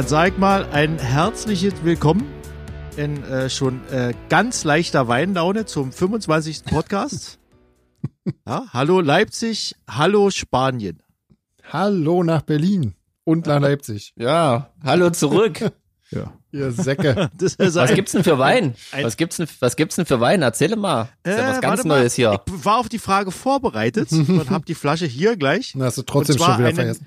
Dann sag mal ein herzliches Willkommen in äh, schon äh, ganz leichter Weinlaune zum 25. Podcast. ja, hallo Leipzig, hallo Spanien. Hallo nach Berlin und nach Leipzig. Ja, hallo zurück. ja. Ihr Säcke. was gibt's denn für Wein? Was gibt's denn, was gibt's denn für Wein? Erzähl mal. Das ist ja was äh, ganz Neues hier. Ich war auf die Frage vorbereitet und habe die Flasche hier gleich. Na, hast du trotzdem schon wieder einen, vergessen.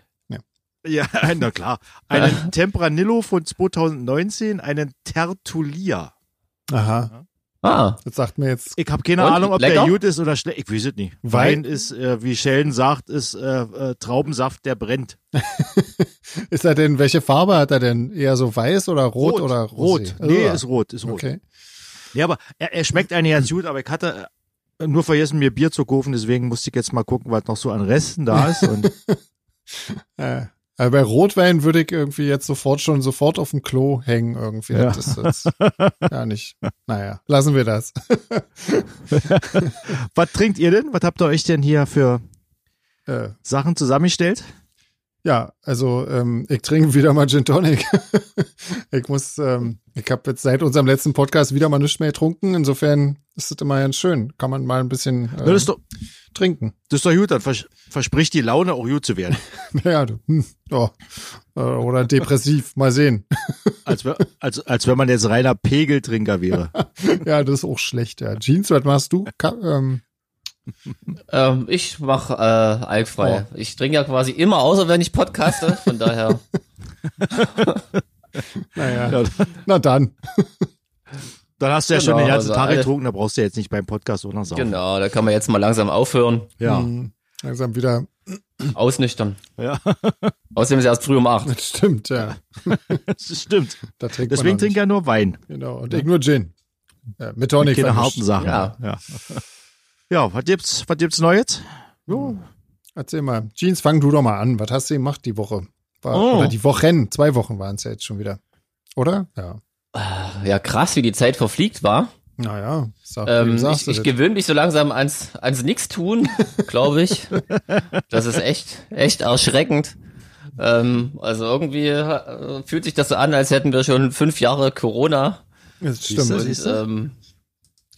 Ja, na klar. Einen Tempranillo von 2019, einen Tertulia. Aha. Ah. Das sagt mir jetzt. Ich habe keine Und, Ahnung, ob lecker? der gut ist oder schlecht. Ich weiß es nicht. Wein, Wein ist, äh, wie Sheldon sagt, ist äh, äh, Traubensaft, der brennt. ist er denn, welche Farbe hat er denn? Eher so weiß oder rot, rot oder rot? Rot. Nee, ist rot, ist rot. Okay. Ja, aber er, er schmeckt eigentlich ganz gut, aber ich hatte nur vergessen, mir Bier zu kaufen, deswegen musste ich jetzt mal gucken, was noch so an Resten da ist. Und äh, aber bei Rotwein würde ich irgendwie jetzt sofort schon sofort auf dem Klo hängen irgendwie. Ja. Das ist gar nicht. Naja, lassen wir das. Was trinkt ihr denn? Was habt ihr euch denn hier für äh, Sachen zusammengestellt? Ja, also ähm, ich trinke wieder mal Gin Tonic. ich muss, ähm, ich habe jetzt seit unserem letzten Podcast wieder mal nichts mehr getrunken. Insofern ist es immer ganz schön. Kann man mal ein bisschen äh, das ist doch, trinken. Das ist doch gut, dann vers verspricht die Laune auch gut zu werden. ja, hm, oh, oder depressiv, mal sehen. als, als, als wenn man jetzt reiner Pegeltrinker wäre. ja, das ist auch schlecht. Ja. Jeans, was machst du? Ka ähm, ähm, ich mache äh, alkfrei. Oh. Ich trinke ja quasi immer, außer wenn ich podcaste. Von daher. naja, na dann. Dann hast du ja genau, schon den ganzen also Tag getrunken, da brauchst du jetzt nicht beim Podcast noch saufen. Genau, da kann man jetzt mal langsam aufhören. Ja. Mhm. Langsam wieder ausnüchtern. Ja. Außerdem ist es erst früh um acht. Das stimmt, ja. das stimmt. Da Deswegen trinkt er nur Wein. Genau, und ich nur Gin. Ja, mit Tonic. Keine harten Sachen. Ja. ja. Ja, was gibt's, was gibt's Neues? Jo. Erzähl mal. Jeans, fang du doch mal an. Was hast du gemacht die Woche? War, oh. Oder die Wochen. Zwei Wochen waren es ja jetzt schon wieder. Oder? Ja. Äh, ja, krass, wie die Zeit verfliegt war. Naja, sag, ähm, ich, ich gewöhne mich so langsam ans, ans Nix-Tun, glaube ich. das ist echt, echt erschreckend. Ähm, also irgendwie äh, fühlt sich das so an, als hätten wir schon fünf Jahre Corona. Das stimmt. Und, ähm,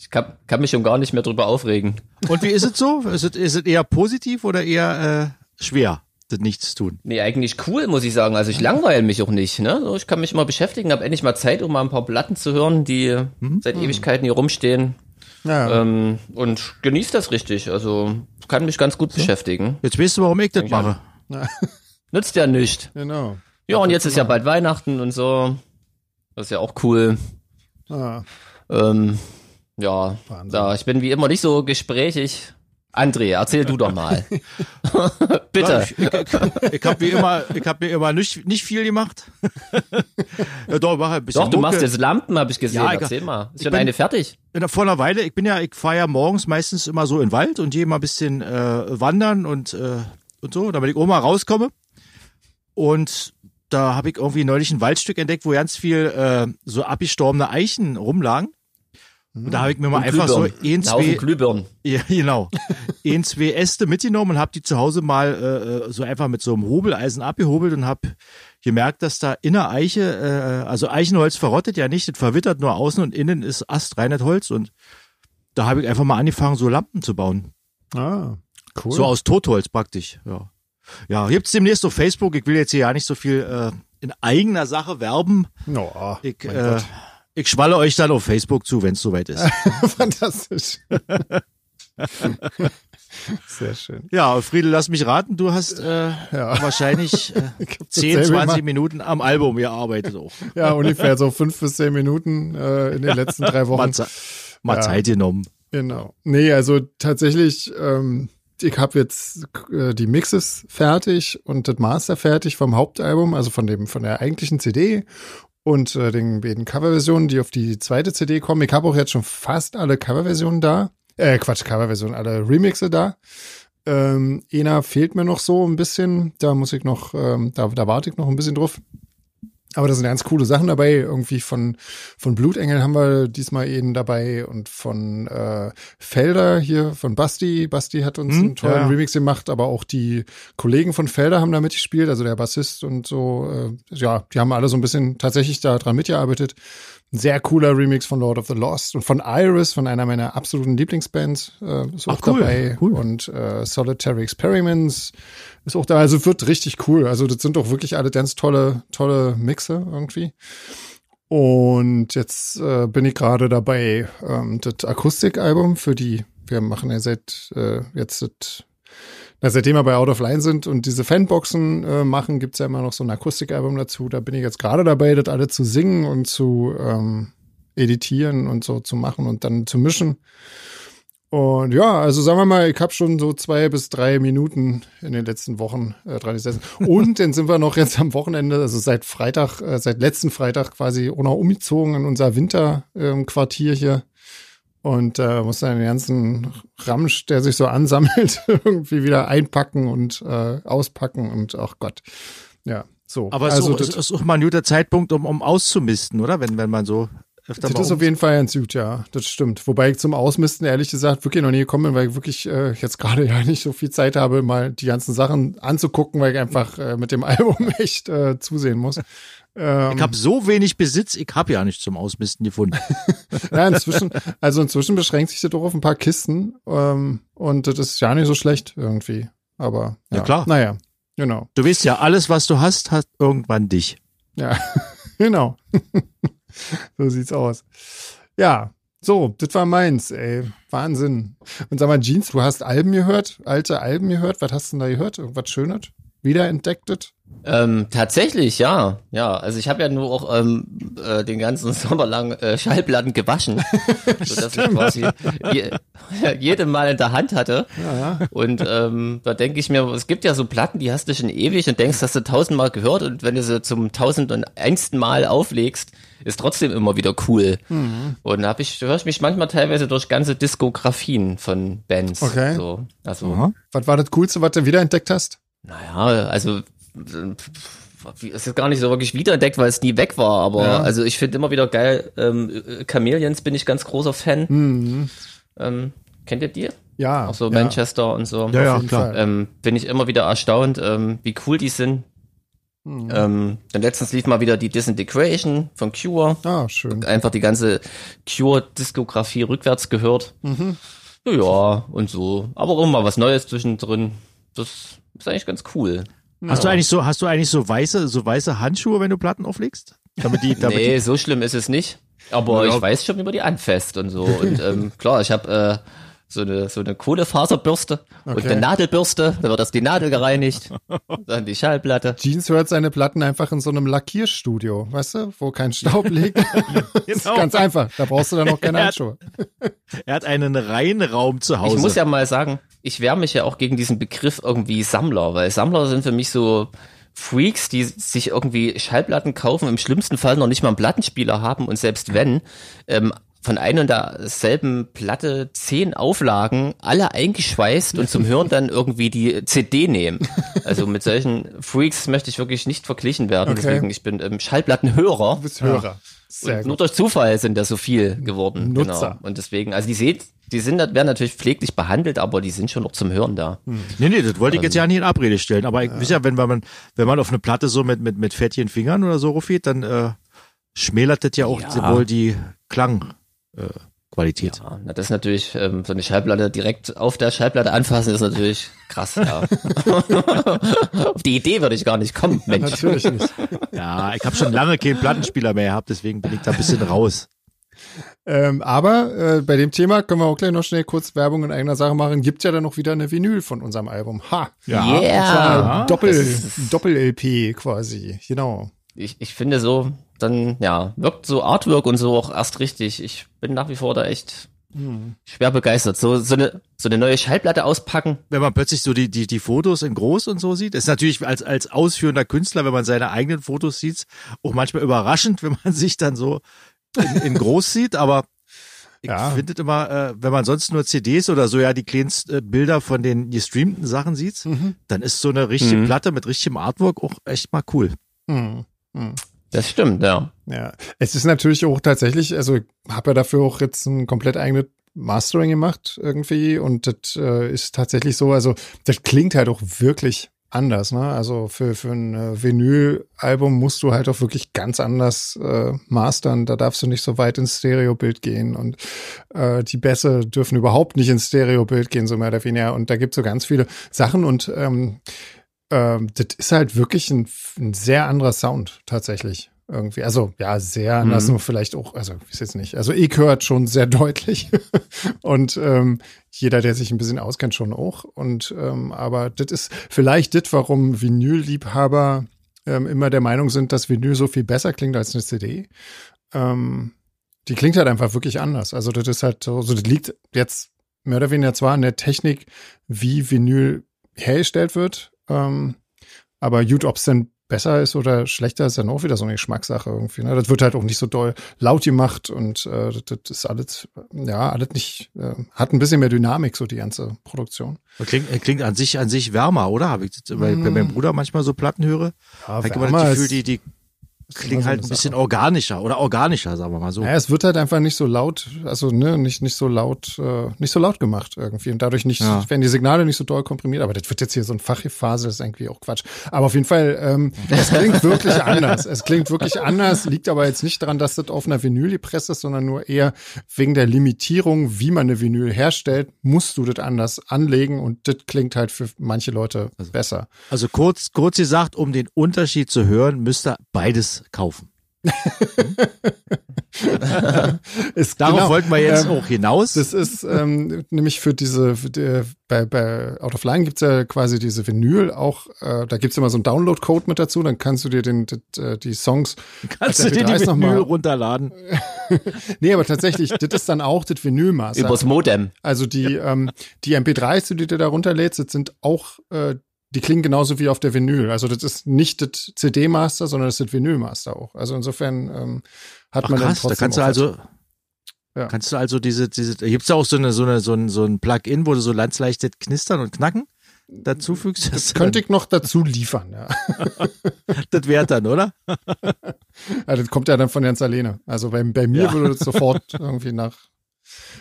ich kann, kann mich schon gar nicht mehr drüber aufregen. Und wie ist es so? Ist es, ist es eher positiv oder eher äh, schwer, das nichts tun? Nee, eigentlich cool, muss ich sagen. Also ich langweile mich auch nicht. Ne? So, ich kann mich immer beschäftigen, habe endlich mal Zeit, um mal ein paar Platten zu hören, die mhm. seit Ewigkeiten hier rumstehen. Ja. Ähm, und genieße das richtig. Also kann mich ganz gut so. beschäftigen. Jetzt weißt du, warum ich das mache. Nützt ja nicht. Genau. Ja, und jetzt ist ja bald Weihnachten und so. Das ist ja auch cool. Ah. Ähm, ja, da, ich bin wie immer nicht so gesprächig. André, erzähl du doch mal. Bitte. Ja, ich, ich, ich habe wie immer, ich habe mir immer nicht, nicht viel gemacht. ja, doch, mach ein bisschen doch, du Mucke. machst jetzt Lampen, habe ich gesehen. Ja, erzähl mal. Ist schon bin, eine fertig? Vor einer Weile, ich bin ja, ich fahre ja morgens meistens immer so in den Wald und gehe mal ein bisschen äh, wandern und, äh, und so, damit ich auch mal rauskomme. Und da habe ich irgendwie neulich ein Waldstück entdeckt, wo ganz viel äh, so abgestorbene Eichen rumlagen. Und da habe ich mir mal und einfach Glühbirn. so ein, zwei, Glühbirn. Ja, genau. ein, zwei Äste mitgenommen und habe die zu Hause mal äh, so einfach mit so einem Hobeleisen abgehobelt und habe gemerkt, dass da in der Eiche, äh, also Eichenholz verrottet ja nicht, das verwittert nur außen und innen ist astreines Holz und da habe ich einfach mal angefangen, so Lampen zu bauen. Ah, cool. So aus Totholz praktisch, ja. Ja, gibt's demnächst auf Facebook. Ich will jetzt hier ja nicht so viel äh, in eigener Sache werben. Oh, ich, äh, ich schwalle euch dann auf Facebook zu, wenn es soweit ist. Fantastisch. Sehr schön. Ja, Friedel, lass mich raten, du hast äh, ja. wahrscheinlich äh, 10, 20 Minuten am Album gearbeitet auch. Ja, ungefähr so fünf bis zehn Minuten äh, in den letzten drei Wochen. Mal, mal ja. Zeit genommen. Genau. Nee, also tatsächlich, ähm, ich habe jetzt äh, die Mixes fertig und das Master fertig vom Hauptalbum, also von dem von der eigentlichen CD und äh, den beiden Coverversionen, die auf die zweite CD kommen. Ich habe auch jetzt schon fast alle Coverversionen da. Äh, Quatsch, Coverversionen, alle Remixe da. Ähm, Ena fehlt mir noch so ein bisschen. Da muss ich noch, ähm, da, da warte ich noch ein bisschen drauf. Aber da sind ganz coole Sachen dabei. Irgendwie von, von Blutengel haben wir diesmal eben dabei und von äh, Felder hier, von Basti. Basti hat uns hm, einen tollen ja. Remix gemacht, aber auch die Kollegen von Felder haben da mitgespielt, also der Bassist und so. Äh, ja, die haben alle so ein bisschen tatsächlich da dran mitgearbeitet. Ein sehr cooler Remix von Lord of the Lost und von Iris, von einer meiner absoluten Lieblingsbands, äh, ist auch Ach, cool, dabei. Cool. Und äh, Solitary Experiments ist auch da. Also wird richtig cool. Also das sind doch wirklich alle ganz tolle, tolle Mixe irgendwie. Und jetzt äh, bin ich gerade dabei, ähm, das Akustikalbum für die, wir machen ja seit äh, jetzt das na, seitdem wir bei Out of Line sind und diese Fanboxen äh, machen, gibt's ja immer noch so ein Akustikalbum dazu. Da bin ich jetzt gerade dabei, das alle zu singen und zu ähm, editieren und so zu machen und dann zu mischen. Und ja, also sagen wir mal, ich habe schon so zwei bis drei Minuten in den letzten Wochen äh, dran gesessen. Und dann sind wir noch jetzt am Wochenende, also seit Freitag, äh, seit letzten Freitag quasi auch noch umgezogen in unser Winterquartier ähm, hier und äh, muss dann den ganzen Ramsch, der sich so ansammelt, irgendwie wieder einpacken und äh, auspacken und ach Gott. Ja, so. Aber also, so, das ist auch mal ein guter Zeitpunkt, um, um auszumisten, oder? Wenn, wenn man so öfter Das ist auf jeden Fall ein Süd, ja, das stimmt. Wobei ich zum Ausmisten ehrlich gesagt wirklich noch nie gekommen bin, weil ich wirklich äh, jetzt gerade ja nicht so viel Zeit habe, mal die ganzen Sachen anzugucken, weil ich einfach äh, mit dem Album echt äh, zusehen muss. Ähm, ich habe so wenig Besitz, ich habe ja nicht zum Ausmisten gefunden. ja, inzwischen, also inzwischen beschränkt sich das doch auf ein paar Kisten ähm, und das ist ja nicht so schlecht irgendwie. Aber ja, ja klar. Naja, genau. Du weißt ja, alles, was du hast, hat irgendwann dich. Ja, genau. so sieht's aus. Ja, so, das war meins, ey. Wahnsinn. Und sag mal, Jeans, du hast Alben gehört, alte Alben gehört. Was hast du denn da gehört? Irgendwas Schönes? Wiederentdecktet? Ähm, tatsächlich, ja. Ja, also ich habe ja nur auch ähm, äh, den ganzen Sommer lang äh, Schallplatten gewaschen, sodass ich quasi je, jede Mal in der Hand hatte. Ja, ja. Und ähm, da denke ich mir, es gibt ja so Platten, die hast du schon ewig und denkst, hast du tausendmal gehört und wenn du sie zum tausend und einsten Mal auflegst, ist trotzdem immer wieder cool. Mhm. Und da ich, höre ich mich manchmal teilweise durch ganze Diskografien von Bands. Okay. So, also. Mhm. Was war das Coolste, was du wiederentdeckt hast? Naja, also es ist gar nicht so wirklich wiederentdeckt, weil es nie weg war, aber ja. also ich finde immer wieder geil, ähm, Chameleons bin ich ganz großer Fan. Mhm. Ähm, kennt ihr die? Ja. Auch so ja. Manchester und so. Ja, ja, klar. Ähm, bin ich immer wieder erstaunt, ähm, wie cool die sind. Mhm. Ähm, dann letztens lief mal wieder die Disintegration von Cure. Ah, schön. Einfach die ganze Cure-Diskografie rückwärts gehört. Mhm. Ja, und so. Aber auch mal was Neues zwischendrin. Das ist eigentlich ganz cool. Hast ja. du eigentlich so, hast du eigentlich so weiße, so weiße Handschuhe, wenn du Platten auflegst? Damit die, damit nee, die so schlimm ist es nicht. Aber ja. ich weiß schon über die Anfest und so. Und ähm, klar, ich habe äh, so eine, so eine Kohlefaserbürste okay. und eine Nadelbürste, da wird das die Nadel gereinigt, dann die Schallplatte. Jeans hört seine Platten einfach in so einem Lackierstudio, weißt du, wo kein Staub liegt. genau. ganz einfach, da brauchst du dann noch keine Handschuhe. er hat einen Reinraum zu Hause. Ich muss ja mal sagen, ich wehre mich ja auch gegen diesen Begriff irgendwie Sammler, weil Sammler sind für mich so Freaks, die sich irgendwie Schallplatten kaufen, im schlimmsten Fall noch nicht mal einen Plattenspieler haben und selbst wenn, ähm, von einer und derselben Platte zehn Auflagen, alle eingeschweißt und zum Hören dann irgendwie die CD nehmen. Also mit solchen Freaks möchte ich wirklich nicht verglichen werden. Okay. Deswegen, ich bin ähm, Schallplattenhörer. Du bist Hörer. Sehr gut. Nur durch Zufall sind da so viel geworden. Nutzer. Genau. Und deswegen, also die seht, die sind, werden natürlich pfleglich behandelt, aber die sind schon noch zum Hören da. Hm. Nee, nee, das wollte ich jetzt ja nicht in Abrede stellen. Aber ich ja. weiß ja, wenn man, wenn man auf eine Platte so mit, mit, mit fettchen Fingern oder so ruft, dann äh, schmälert das ja auch ja. wohl die Klang äh, Qualität. Ja, na, das ist natürlich, ähm, so eine Schallplatte direkt auf der Schallplatte anfassen, ist natürlich krass, ja. auf die Idee würde ich gar nicht kommen, Mensch. Natürlich nicht. Ja, ich habe schon lange keinen Plattenspieler mehr gehabt, deswegen bin ich da ein bisschen raus. Ähm, aber äh, bei dem Thema können wir auch gleich noch schnell kurz Werbung in eigener Sache machen. Gibt ja dann noch wieder eine Vinyl von unserem Album. Ha! Ja, yeah. Doppel, Doppel-LP quasi, genau. Ich, ich finde so, dann ja, wirkt so Artwork und so auch erst richtig. Ich bin nach wie vor da echt hm. schwer begeistert. So, so, eine, so eine neue Schallplatte auspacken. Wenn man plötzlich so die, die, die Fotos in groß und so sieht, ist natürlich als, als ausführender Künstler, wenn man seine eigenen Fotos sieht, auch manchmal überraschend, wenn man sich dann so in, in groß sieht, aber ich ja. finde immer, äh, wenn man sonst nur CDs oder so ja die kleinsten äh, Bilder von den gestreamten Sachen sieht, mhm. dann ist so eine richtige mhm. Platte mit richtigem Artwork auch echt mal cool. Mhm. Das stimmt, ja. Ja, es ist natürlich auch tatsächlich, also habe ja dafür auch jetzt ein komplett eigenes Mastering gemacht irgendwie und das äh, ist tatsächlich so, also das klingt halt auch wirklich anders, ne? Also für, für ein äh, Vinyl-Album musst du halt auch wirklich ganz anders äh, mastern. Da darfst du nicht so weit ins Stereobild gehen und äh, die Bässe dürfen überhaupt nicht ins Stereobild gehen, so mehr oder weniger. Und da gibt's so ganz viele Sachen und ähm, ähm, das ist halt wirklich ein, ein sehr anderer Sound tatsächlich irgendwie. Also ja, sehr anders, mhm. nur vielleicht auch, also ich jetzt nicht. Also ich hört schon sehr deutlich und ähm, jeder, der sich ein bisschen auskennt, schon auch. Und ähm, aber das ist vielleicht das, warum Vinyl-Liebhaber ähm, immer der Meinung sind, dass Vinyl so viel besser klingt als eine CD. Ähm, die klingt halt einfach wirklich anders. Also das ist halt so, so das liegt jetzt mehr oder weniger zwar an der Technik, wie Vinyl hergestellt wird, ähm, aber gut, ob es denn besser ist oder schlechter, ist dann auch wieder so eine Geschmackssache irgendwie. Ne? Das wird halt auch nicht so doll laut gemacht und äh, das, das ist alles, ja, alles nicht, äh, hat ein bisschen mehr Dynamik, so die ganze Produktion. Klingt, klingt an sich an sich wärmer, oder? Habe ich, weil mm. bei meinem Bruder manchmal so Platten höre, ja, habe ich immer das Gefühl, die, die Klingt halt ein bisschen organischer oder organischer, sagen wir mal so. Ja, es wird halt einfach nicht so laut, also ne, nicht nicht so laut, äh, nicht so laut gemacht irgendwie und dadurch nicht, ja. werden die Signale nicht so doll komprimiert. Aber das wird jetzt hier so ein Fachphase, das ist irgendwie auch Quatsch. Aber auf jeden Fall, ähm, es klingt wirklich anders. Es klingt wirklich anders, liegt aber jetzt nicht daran, dass das auf einer Vinyl gepresst ist, sondern nur eher wegen der Limitierung, wie man eine Vinyl herstellt, musst du das anders anlegen und das klingt halt für manche Leute also, besser. Also kurz kurz gesagt, um den Unterschied zu hören, müsste beides kaufen. ist, Darauf genau, wollten wir jetzt ähm, auch hinaus. Das ist ähm, nämlich für diese, für die, bei, bei Out of Line gibt's ja quasi diese Vinyl auch, äh, da gibt's immer so einen Download-Code mit dazu, dann kannst du dir den, die, äh, die Songs. Kannst du dir die Vinyl mal, runterladen? nee, aber tatsächlich, das ist dann auch das Vinylmaster. Übers Modem. Also die, ähm, die MP3s, die du dir da runterlädst, das sind auch äh, die klingen genauso wie auf der Vinyl. Also das ist nicht das CD-Master, sondern das ist das Vinyl-Master auch. Also insofern ähm, hat Ach, man krass, dann trotzdem da kannst du also ja. kannst du also diese diese gibt's da auch so eine so eine so ein so ein Plugin, wo du so ganz leichtes Knistern und Knacken dazu fügst. Das könnte ich noch dazu liefern, ja. das wäre dann, oder? ja, das kommt ja dann von ganz alleine. Also bei, bei mir ja. würde das sofort irgendwie nach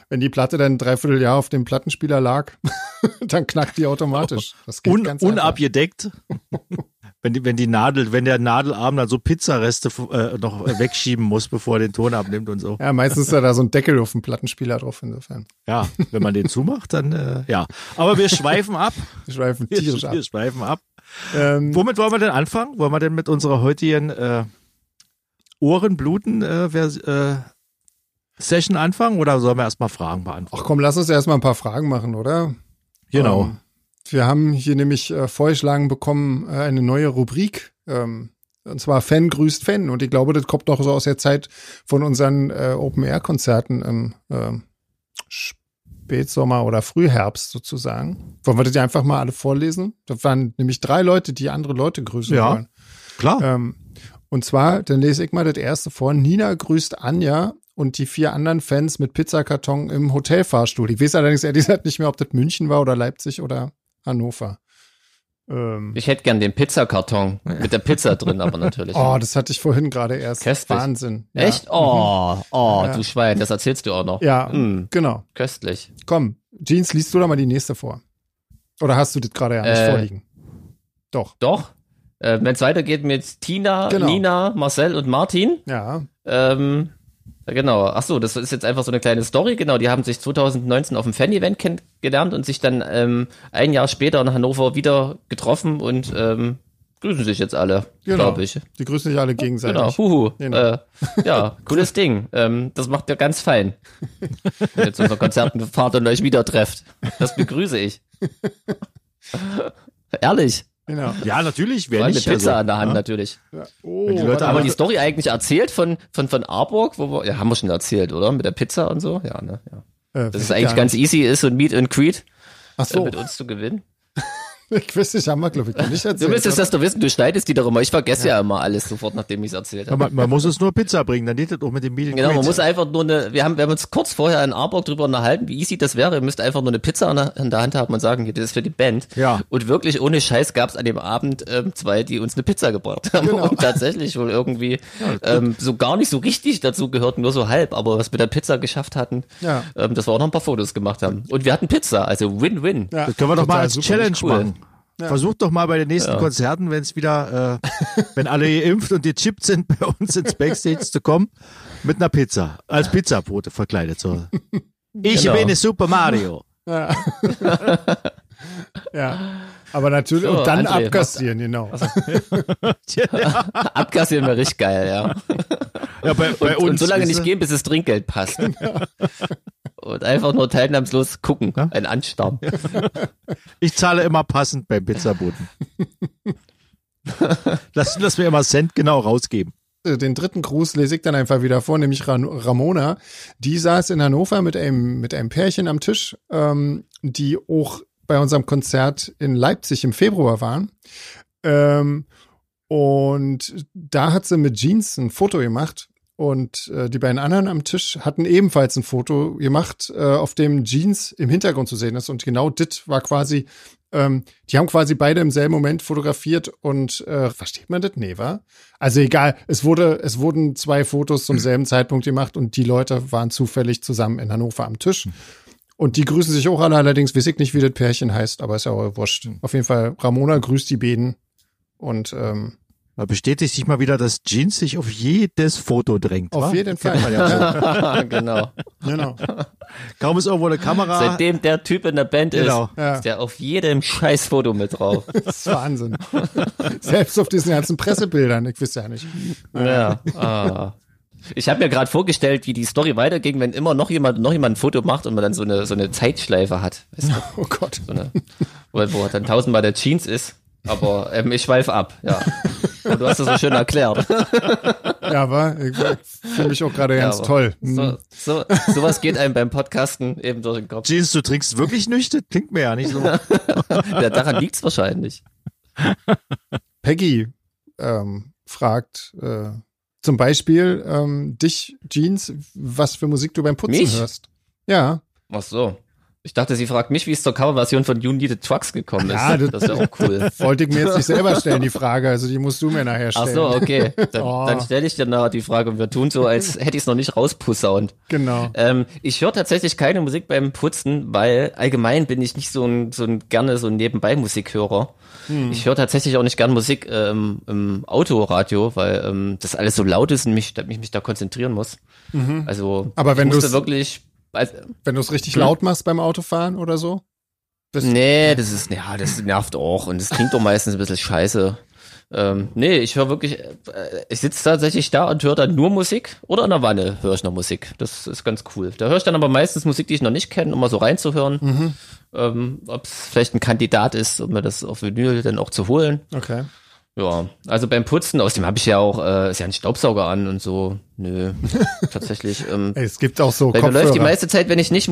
wenn die Platte dann ein Dreivierteljahr auf dem Plattenspieler lag, dann knackt die automatisch. Das geht Un ganz unabgedeckt. wenn die, wenn die Nadel, wenn der Nadelarm dann so Pizzareste äh, noch wegschieben muss, bevor er den Ton abnimmt und so. Ja, meistens ist ja da so ein Deckel auf dem Plattenspieler drauf, insofern. Ja, wenn man den zumacht, dann äh, ja. Aber wir schweifen ab. Wir schweifen tierisch wir, ab. Wir schweifen ab. Ähm, Womit wollen wir denn anfangen? Wollen wir denn mit unserer heutigen äh, Ohrenbluten äh, äh, Session anfangen oder sollen wir erstmal Fragen beantworten? Ach komm, lass uns erstmal ein paar Fragen machen, oder? Genau. Ähm, wir haben hier nämlich äh, vorgeschlagen bekommen, äh, eine neue Rubrik. Ähm, und zwar Fan grüßt Fan. Und ich glaube, das kommt doch so aus der Zeit von unseren äh, Open-Air-Konzerten im äh, Spätsommer oder Frühherbst sozusagen. Wollen wir das einfach mal alle vorlesen? Das waren nämlich drei Leute, die andere Leute grüßen ja, wollen. Klar. Ähm, und zwar, dann lese ich mal das erste vor. Nina grüßt Anja und die vier anderen Fans mit Pizzakarton im Hotelfahrstuhl. Ich weiß allerdings ehrlich gesagt nicht mehr, ob das München war oder Leipzig oder Hannover. Ähm. Ich hätte gern den Pizzakarton mit der Pizza drin, aber natürlich. Oh, das hatte ich vorhin gerade erst. Köstlich. Wahnsinn. Ja. Echt? Oh, oh, ja. du Schwein, das erzählst du auch noch. Ja, mhm. genau. Köstlich. Komm, Jeans, liest du doch mal die nächste vor. Oder hast du das gerade ja nicht äh, vorliegen? Doch. Doch. Äh, Wenn es weitergeht mit Tina, genau. Nina, Marcel und Martin. Ja. Ähm, Genau, ach so, das ist jetzt einfach so eine kleine Story. Genau, die haben sich 2019 auf dem Fan-Event kennengelernt und sich dann ähm, ein Jahr später in Hannover wieder getroffen und ähm, grüßen sich jetzt alle, genau. glaube ich. Die grüßen sich alle gegenseitig. Genau, huhu. Genau. Äh, ja, cooles Ding. Ähm, das macht ja ganz fein. Wenn ihr zu unserem Konzerten fahrt und euch wieder trefft. Das begrüße ich. Ehrlich. Genau. Ja, natürlich. Wer nicht. Eine Pizza also, an der Hand, ja? natürlich. Ja. Oh, die Leute aber die Story eigentlich erzählt von, von, von Arburg, wo wir, ja, haben wir schon erzählt, oder? Mit der Pizza und so? Ja, ne, ja. Äh, Dass es eigentlich ganz easy ist und Meet and Greet Ach so. Äh, mit uns zu gewinnen. Ich weiß nicht, haben wir, glaube ich, nicht erzählt. Du müsstest das doch wissen, du schneidest die doch immer. Ich vergesse ja, ja immer alles sofort, nachdem ich es erzählt habe. Man, man, muss es nur Pizza bringen, dann geht das auch mit dem Meeting. Genau, man muss einfach nur eine, wir haben, wir haben uns kurz vorher in Arburg drüber unterhalten, wie easy das wäre. Ihr müsst einfach nur eine Pizza in der, in der Hand haben und sagen, das ist für die Band. Ja. Und wirklich ohne Scheiß gab es an dem Abend ähm, zwei, die uns eine Pizza gebracht haben. Genau. Und tatsächlich wohl irgendwie ähm, so gar nicht so richtig dazu gehört, nur so halb, aber was mit der Pizza geschafft hatten, ja. ähm, das war auch noch ein paar Fotos gemacht haben. Und wir hatten Pizza, also Win-Win. Ja, das können wir doch mal als Challenge cool. machen. Ja. Versucht doch mal bei den nächsten ja. Konzerten, wenn es wieder, äh, wenn alle geimpft und gechippt sind, bei uns ins Backstage zu kommen, mit einer Pizza, als Pizzabote verkleidet. So. Ich genau. bin Super Mario. Ja. ja. Aber natürlich, so, und dann André, abkassieren, genau. abkassieren wäre richtig geil, ja. ja bei, bei und, uns, und so lange nicht gehen, bis das Trinkgeld passt. Genau. Und einfach nur teilnahmslos gucken, ja? ein Anstarren. Ich zahle immer passend beim Pizzaboten. lass, lass mir immer Cent genau rausgeben äh, den dritten Gruß lese ich dann einfach wieder vor, nämlich Ramona. Die saß in Hannover mit einem, mit einem Pärchen am Tisch, ähm, die auch bei unserem Konzert in Leipzig im Februar waren. Ähm, und da hat sie mit Jeans ein Foto gemacht und äh, die beiden anderen am Tisch hatten ebenfalls ein Foto gemacht, äh, auf dem Jeans im Hintergrund zu sehen ist. Und genau dit war quasi, ähm, die haben quasi beide im selben Moment fotografiert und äh, versteht man das? Nee, war? Also egal, es wurde, es wurden zwei Fotos zum selben Zeitpunkt gemacht und die Leute waren zufällig zusammen in Hannover am Tisch. Und die grüßen sich auch alle, allerdings weiß ich nicht, wie das Pärchen heißt, aber ist ja auch wurscht. Auf jeden Fall, Ramona grüßt die beiden und ähm, man bestätigt sich mal wieder, dass Jeans sich auf jedes Foto drängt. Auf wa? jeden Fall. Ja genau. genau. Kaum ist irgendwo eine Kamera. Seitdem der Typ in der Band genau. ist, ja. ist der auf jedem scheiß Foto mit drauf. das ist Wahnsinn. Selbst auf diesen ganzen Pressebildern, ich wüsste ja nicht. Ja. Ah. Ich habe mir gerade vorgestellt, wie die Story weiterging, wenn immer noch jemand noch jemand ein Foto macht und man dann so eine so eine Zeitschleife hat. Weißt du? Oh Gott. So eine, wo, wo dann tausendmal der Jeans ist. Aber ähm, ich schweife ab, ja. Und du hast das so schön erklärt. Ja, aber ich fühle mich auch gerade ganz ja, toll. So, hm. so, sowas geht einem beim Podcasten eben durch den Kopf. Jeans, du trinkst wirklich nüchtern? Klingt mir ja nicht so. ja, daran liegt's wahrscheinlich. Peggy ähm, fragt, äh, zum Beispiel ähm, dich, Jeans, was für Musik du beim Putzen Mich? hörst. Ja. Ach so. Ich dachte, sie fragt mich, wie es zur Coverversion von You Need the Trucks gekommen ist. Ja, das, das ist ja auch cool. Wollte ich mir jetzt nicht selber stellen, die Frage. Also die musst du mir nachher stellen. Ach so, okay. Dann, oh. dann stelle ich dir nachher die Frage und wir tun so, als hätte ich es noch nicht rauspussaunt. Genau. Ähm, ich höre tatsächlich keine Musik beim Putzen, weil allgemein bin ich nicht so ein, so ein gerne so ein Nebenbei-Musikhörer. Hm. Ich höre tatsächlich auch nicht gern Musik ähm, im Autoradio, weil ähm, das alles so laut ist und mich, mich, mich da konzentrieren muss. Mhm. Also Aber wenn du wirklich wenn du es richtig hm? laut machst beim Autofahren oder so? Bist nee, das ist, ja, das nervt auch und es klingt doch meistens ein bisschen scheiße. Ähm, nee, ich höre wirklich, äh, ich sitze tatsächlich da und höre dann nur Musik oder in der Wanne höre ich noch Musik. Das ist ganz cool. Da höre ich dann aber meistens Musik, die ich noch nicht kenne, um mal so reinzuhören. Mhm. Ähm, Ob es vielleicht ein Kandidat ist, um mir das auf Vinyl dann auch zu holen. Okay. Ja, also beim Putzen, außerdem habe ich ja auch, äh, ist ja ein Staubsauger an und so. Nö, tatsächlich. Ähm, es gibt auch so Bei mir läuft die meiste Zeit, wenn ich nicht,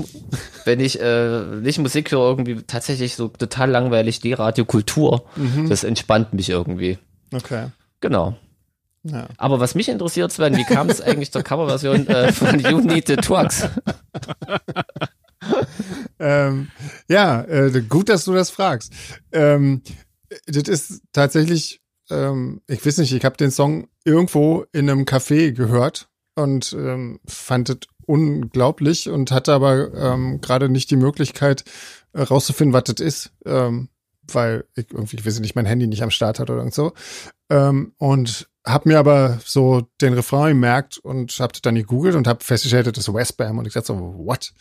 wenn ich äh, nicht Musik höre, irgendwie tatsächlich so total langweilig die Radiokultur. Mhm. Das entspannt mich irgendwie. Okay. Genau. Ja. Aber was mich interessiert, Sven, wie kam es eigentlich zur Coverversion äh, von You Need the Trucks? ähm, ja, äh, gut, dass du das fragst. Ähm, das ist tatsächlich ähm, ich weiß nicht, ich habe den Song irgendwo in einem Café gehört und ähm, fand es unglaublich und hatte aber ähm, gerade nicht die Möglichkeit äh, rauszufinden, was das ist, ähm, weil ich irgendwie, ich weiß nicht, mein Handy nicht am Start hat oder so. Ähm, und hab mir aber so den Refrain gemerkt und hab dann gegoogelt und hab festgestellt, das ist Westbam und ich dachte so, what?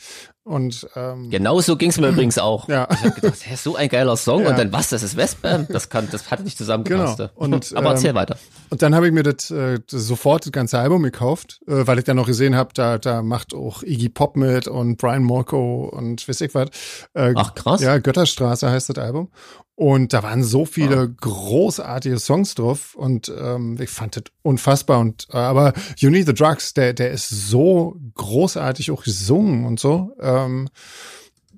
Und ähm, genau so ging's mir übrigens auch. Ja. Ich hab gedacht, so ein geiler Song ja. und dann was, das ist Westbam? Das kann, das hatte nicht zusammengepasst. Genau. Und, aber erzähl ähm, weiter. Und dann habe ich mir das, äh, das sofort das ganze Album gekauft, äh, weil ich dann noch gesehen habe, da da macht auch Iggy Pop mit und Brian Morco und weiß ich was. Äh, Ach krass. Ja, Götterstraße heißt das Album. Und da waren so viele oh. großartige Songs drauf und ähm, ich fand das unfassbar. Und äh, aber You Need the Drugs, der, der ist so großartig auch gesungen und so. Ähm,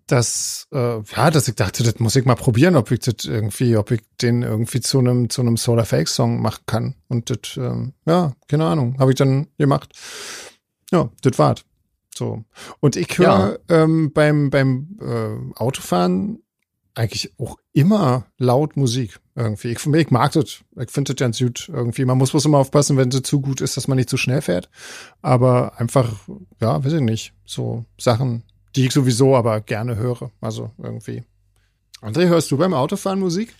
dass, äh, ja, dass ich dachte, das muss ich mal probieren, ob ich das irgendwie, ob ich den irgendwie zu einem, zu einem Solar Fake Song machen kann. Und das, ähm, ja, keine Ahnung, habe ich dann gemacht. Ja, das war's. So. Und ich höre ja. ähm, beim, beim äh, Autofahren eigentlich auch immer laut Musik irgendwie. Ich, ich mag das. Ich finde das ganz gut irgendwie. Man muss bloß immer aufpassen, wenn sie zu gut ist, dass man nicht zu schnell fährt. Aber einfach, ja, weiß ich nicht. So Sachen, die ich sowieso aber gerne höre. Also irgendwie. André, hörst du beim Autofahren Musik?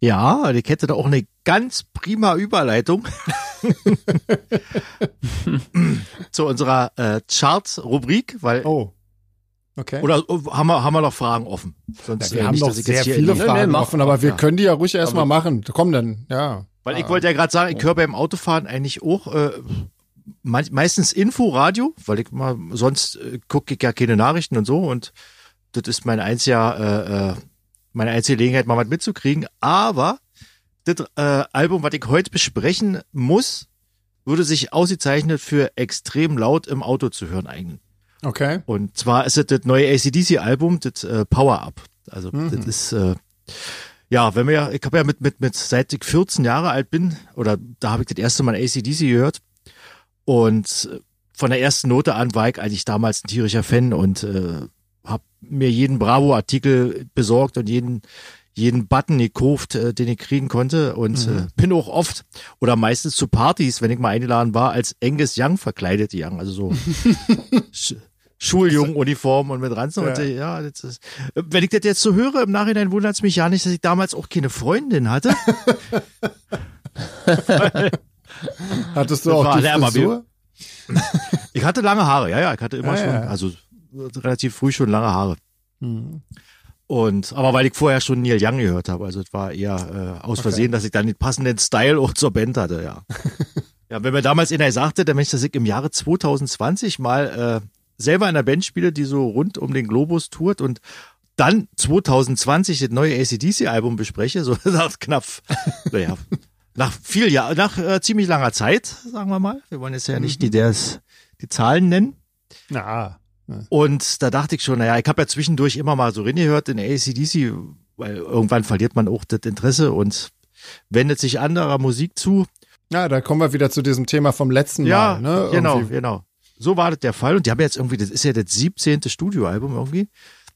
Ja, die hätte da auch eine ganz prima Überleitung zu unserer äh, Charts-Rubrik, weil oh. Okay. Oder äh, haben wir, haben wir noch Fragen offen? Sonst, ja, wir haben nicht, noch sehr viele Fragen offen, aber wir ja. können die ja ruhig erstmal machen. Komm dann, ja. Weil ich wollte ja gerade sagen, ich höre beim Autofahren eigentlich auch äh, meistens Info-Radio, weil ich mal sonst äh, gucke ich ja keine Nachrichten und so und das ist mein einziger, äh, äh, meine einzige Gelegenheit, mal was mitzukriegen. Aber das äh, Album, was ich heute besprechen muss, würde sich ausgezeichnet für extrem laut im Auto zu hören eignen. Okay. Und zwar ist es das neue ACDC-Album, das äh, Power Up. Also mhm. das ist äh, ja, wenn wir ja, ich habe ja mit, mit, mit, seit ich 14 Jahre alt bin, oder da habe ich das erste Mal ACDC gehört. Und äh, von der ersten Note an war ich eigentlich damals ein tierischer Fan und äh, habe mir jeden Bravo-Artikel besorgt und jeden jeden Button gekauft, äh, den ich kriegen konnte und mhm. äh, bin auch oft oder meistens zu Partys, wenn ich mal eingeladen war, als Angus Young verkleidet Young, also so Schuljungen-Uniform und mit Ranzen. Ja. Und, ja, das ist, wenn ich das jetzt so höre, im Nachhinein wundert es mich ja nicht, dass ich damals auch keine Freundin hatte. Hattest du auch die Frisur? ich hatte lange Haare, ja, ja, ich hatte immer ah, schon, ja. also relativ früh schon lange Haare. Mhm. Und, aber weil ich vorher schon Neil Young gehört habe, also es war eher äh, aus Versehen, okay. dass ich dann den passenden Style auch zur Band hatte, ja. ja, wenn mir damals einer sagte, der Mensch, dass ich im Jahre 2020 mal äh, selber in einer Band spiele, die so rund um den Globus tourt und dann 2020 das neue ACDC-Album bespreche, so nach knapp, naja, nach viel Jahr, nach äh, ziemlich langer Zeit, sagen wir mal. Wir wollen jetzt ja nicht die, mhm. der die Zahlen nennen. Na. Und da dachte ich schon, naja, ich habe ja zwischendurch immer mal so reingehört in ACDC, weil irgendwann verliert man auch das Interesse und wendet sich anderer Musik zu. Ja, da kommen wir wieder zu diesem Thema vom letzten ja, Mal. Ne? Genau, genau. So war das der Fall. Und die haben jetzt irgendwie, das ist ja das 17. Studioalbum irgendwie.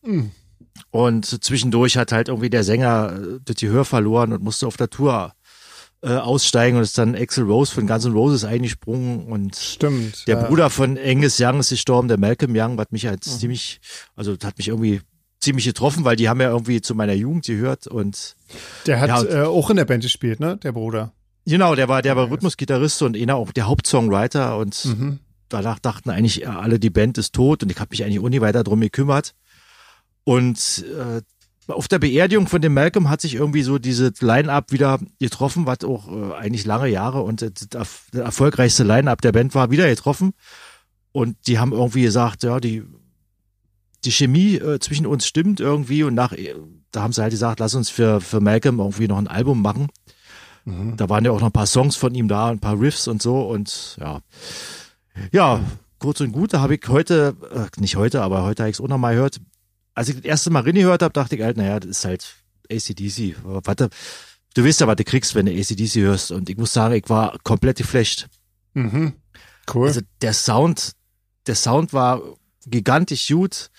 Mhm. Und zwischendurch hat halt irgendwie der Sänger äh, das Gehör verloren und musste auf der Tour äh, aussteigen und ist dann Axel Rose von Guns N' Roses eingesprungen und Stimmt, der ja. Bruder von Angus Young ist gestorben, der Malcolm Young, hat mich halt mhm. ziemlich, also hat mich irgendwie ziemlich getroffen, weil die haben ja irgendwie zu meiner Jugend gehört und der hat ja, äh, auch in der Band gespielt, ne? Der Bruder. Genau, der war der war Rhythmusgitarrist und einer auch der Hauptsongwriter und mhm. Danach dachten eigentlich alle, die Band ist tot und ich habe mich eigentlich auch nie weiter drum gekümmert. Und äh, auf der Beerdigung von dem Malcolm hat sich irgendwie so diese Line-Up wieder getroffen, was auch äh, eigentlich lange Jahre und äh, das erfolgreichste Line-Up der Band war, wieder getroffen. Und die haben irgendwie gesagt, ja, die, die Chemie äh, zwischen uns stimmt irgendwie und nach, äh, da haben sie halt gesagt, lass uns für, für Malcolm irgendwie noch ein Album machen. Mhm. Da waren ja auch noch ein paar Songs von ihm da, ein paar Riffs und so und ja. Ja, kurz und gut, da habe ich heute, äh, nicht heute, aber heute habe ich es auch noch mal gehört, als ich das erste Mal Rinne gehört habe, dachte ich halt, naja, das ist halt ACDC. Warte, du weißt ja, was du kriegst, wenn du ACDC hörst. Und ich muss sagen, ich war komplett geflasht. Mhm. Cool. Also der Sound, der Sound war gigantisch gut.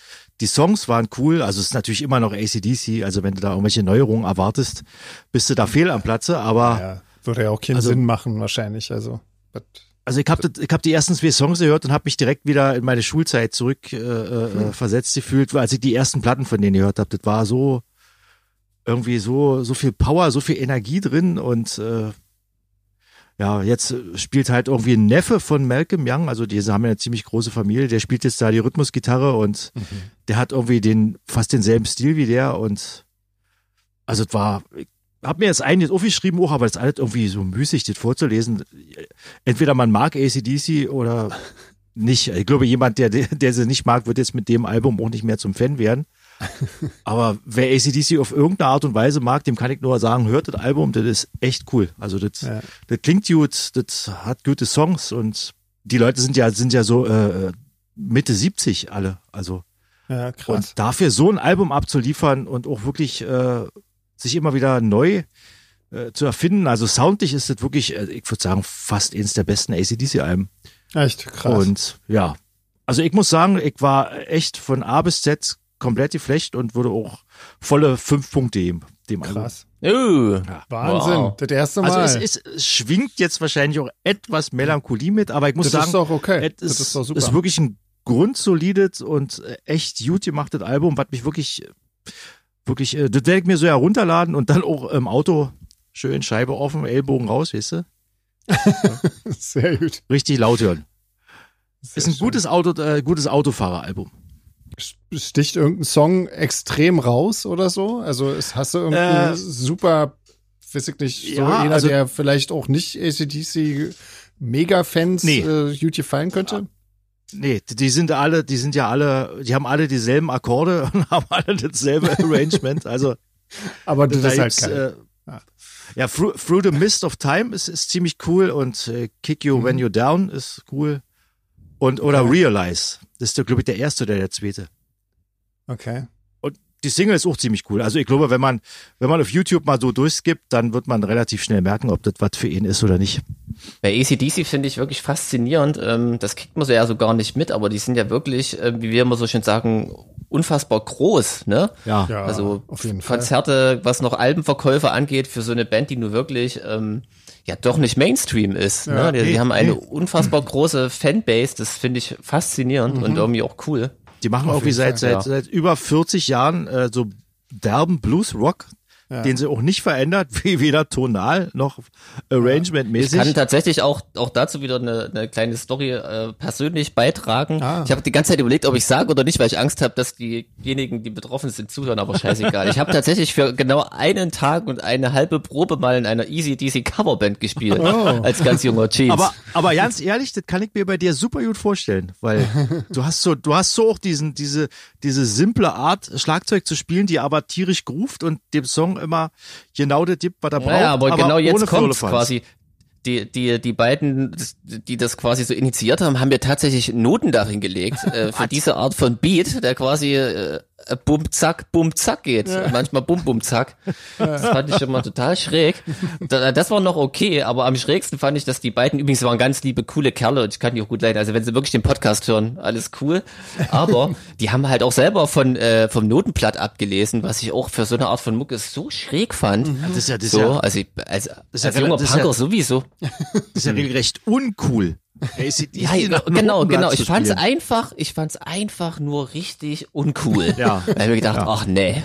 Die Songs waren cool. Also es ist natürlich immer noch ACDC. Also wenn du da irgendwelche Neuerungen erwartest, bist du da fehl am Platze. Aber ja, würde ja auch keinen also, Sinn machen wahrscheinlich. Also but also ich habe ich hab die ersten zwei Songs gehört und habe mich direkt wieder in meine Schulzeit zurück äh, äh, hm. versetzt gefühlt, als ich die ersten Platten von denen gehört habe. Das war so irgendwie so so viel Power, so viel Energie drin und äh, ja, jetzt spielt halt irgendwie ein Neffe von Malcolm Young, also die haben ja eine ziemlich große Familie, der spielt jetzt da die Rhythmusgitarre und mhm. der hat irgendwie den fast denselben Stil wie der und also es war, habe mir jetzt einiges aufgeschrieben, auch, aber das ist alles irgendwie so müßig, das vorzulesen. Entweder man mag ACDC oder nicht. Ich glaube, jemand, der, der sie nicht mag, wird jetzt mit dem Album auch nicht mehr zum Fan werden. Aber wer ACDC auf irgendeine Art und Weise mag, dem kann ich nur sagen, hört das Album, das ist echt cool. Also das, ja. das klingt gut, das hat gute Songs und die Leute sind ja, sind ja so äh, Mitte 70 alle. Also Ja, krass. Und dafür so ein Album abzuliefern und auch wirklich äh, sich immer wieder neu äh, zu erfinden. Also soundlich ist das wirklich, äh, ich würde sagen, fast eins der besten ACDC-Alben. Echt krass. Und ja, also ich muss sagen, ich war echt von A bis Z komplett geflecht und würde auch volle fünf Punkte geben. Dem Album. krass. Uh, Wahnsinn. Wow. Das erste Mal. Also es, ist, es schwingt jetzt wahrscheinlich auch etwas Melancholie mit, aber ich muss das sagen, ist doch okay. es Das ist doch super. ist wirklich ein grundsolides und äh, echt gut gemachtes Album, was mich wirklich, wirklich, äh, das werde ich mir so herunterladen und dann auch im Auto schön Scheibe offen, Ellbogen raus, weißt du? Sehr gut. Richtig laut hören. Sehr Ist ein schön. gutes Auto, äh, gutes Autofahreralbum. Sticht irgendein Song extrem raus oder so? Also es, hast du irgendwie Äh, super, weiß ich nicht, so ja, einer, also- der vielleicht auch nicht ACDC Mega-Fans Nee. äh, gut gefallen könnte? Nee, die- sind alle, die sind ja alle, die haben alle dieselben Akkorde und haben alle dasselbe Arrangement. Also Aber das da ist halt geil. Äh, Ja. ja, through, through the Mist of Time ist, ist ziemlich cool und äh, Kick You When You're Down ist cool. Und oder Okay. Realize. Das ist, glaube ich, der erste oder der zweite. Okay. Die Single ist auch ziemlich cool. Also ich glaube, wenn man, wenn man auf YouTube mal so durchskippt, dann wird man relativ schnell merken, ob das was für ihn ist oder nicht. Bei ACDC finde ich wirklich faszinierend. Ähm, das kriegt man so ja so gar nicht mit, aber die sind ja wirklich, äh, wie wir immer so schön sagen, unfassbar groß, ne? Ja. Ja, also auf jeden Fall. Konzerte, was noch Albenverkäufe angeht, für so eine Band, die nur wirklich ähm, ja doch nicht Mainstream ist. Ja, ne? Die, die haben eine unfassbar große Fanbase, das finde ich faszinierend Mhm. und irgendwie auch cool. Die machen Auf irgendwie seit, Fall, seit, seit über 40 Jahren äh, so derben Blues-Rock, Ja. den sie auch nicht verändert, wie weder tonal noch Ich arrangementmäßig. kann tatsächlich auch, auch dazu wieder eine, eine kleine Story äh, persönlich beitragen. Ah. Ich habe die ganze Zeit überlegt, ob ich sage oder nicht, weil ich Angst habe, dass diejenigen, die betroffen sind, zuhören, aber scheißegal. ich habe tatsächlich für genau einen Tag und eine halbe Probe mal in einer Easy DC Coverband gespielt, Oh. als ganz junger Jeans. Aber, aber ganz ehrlich, das kann ich mir bei dir super gut vorstellen, weil du hast so, du hast so auch diesen, diese, diese simple Art, Schlagzeug zu spielen, die aber tierisch groovt und dem Song immer genau das gibt, was er braucht. ja, ja, aber, genau jetzt Firlefanz. quasi. Die, die, die beiden, die das quasi so initiiert haben, haben mir tatsächlich Noten darin gelegt, äh, für diese Art von Beat, der quasi äh, bum zack, bum zack geht. Manchmal bum bum zack. Das fand ich immer total schräg. Da- Das war noch okay, aber am schrägsten fand ich, dass die beiden übrigens waren ganz liebe, coole Kerle und ich kann die auch gut leiden. Also wenn sie wirklich den Podcast hören, alles cool. Aber die haben halt auch selber von äh, vom Notenblatt abgelesen, was ich auch für so eine Art von Mucke so schräg fand. Das ist ja, das ist So, ja, also, ich- als, ist ja als junger rela- das ist Punker ja- sowieso. das ist ja regelrecht uncool. AC/DC Ja, nach genau, genau. zu Ich fand's spielen. einfach, ich fand's einfach nur richtig uncool. Ja. Da hab ich mir gedacht, Ja. ach nee.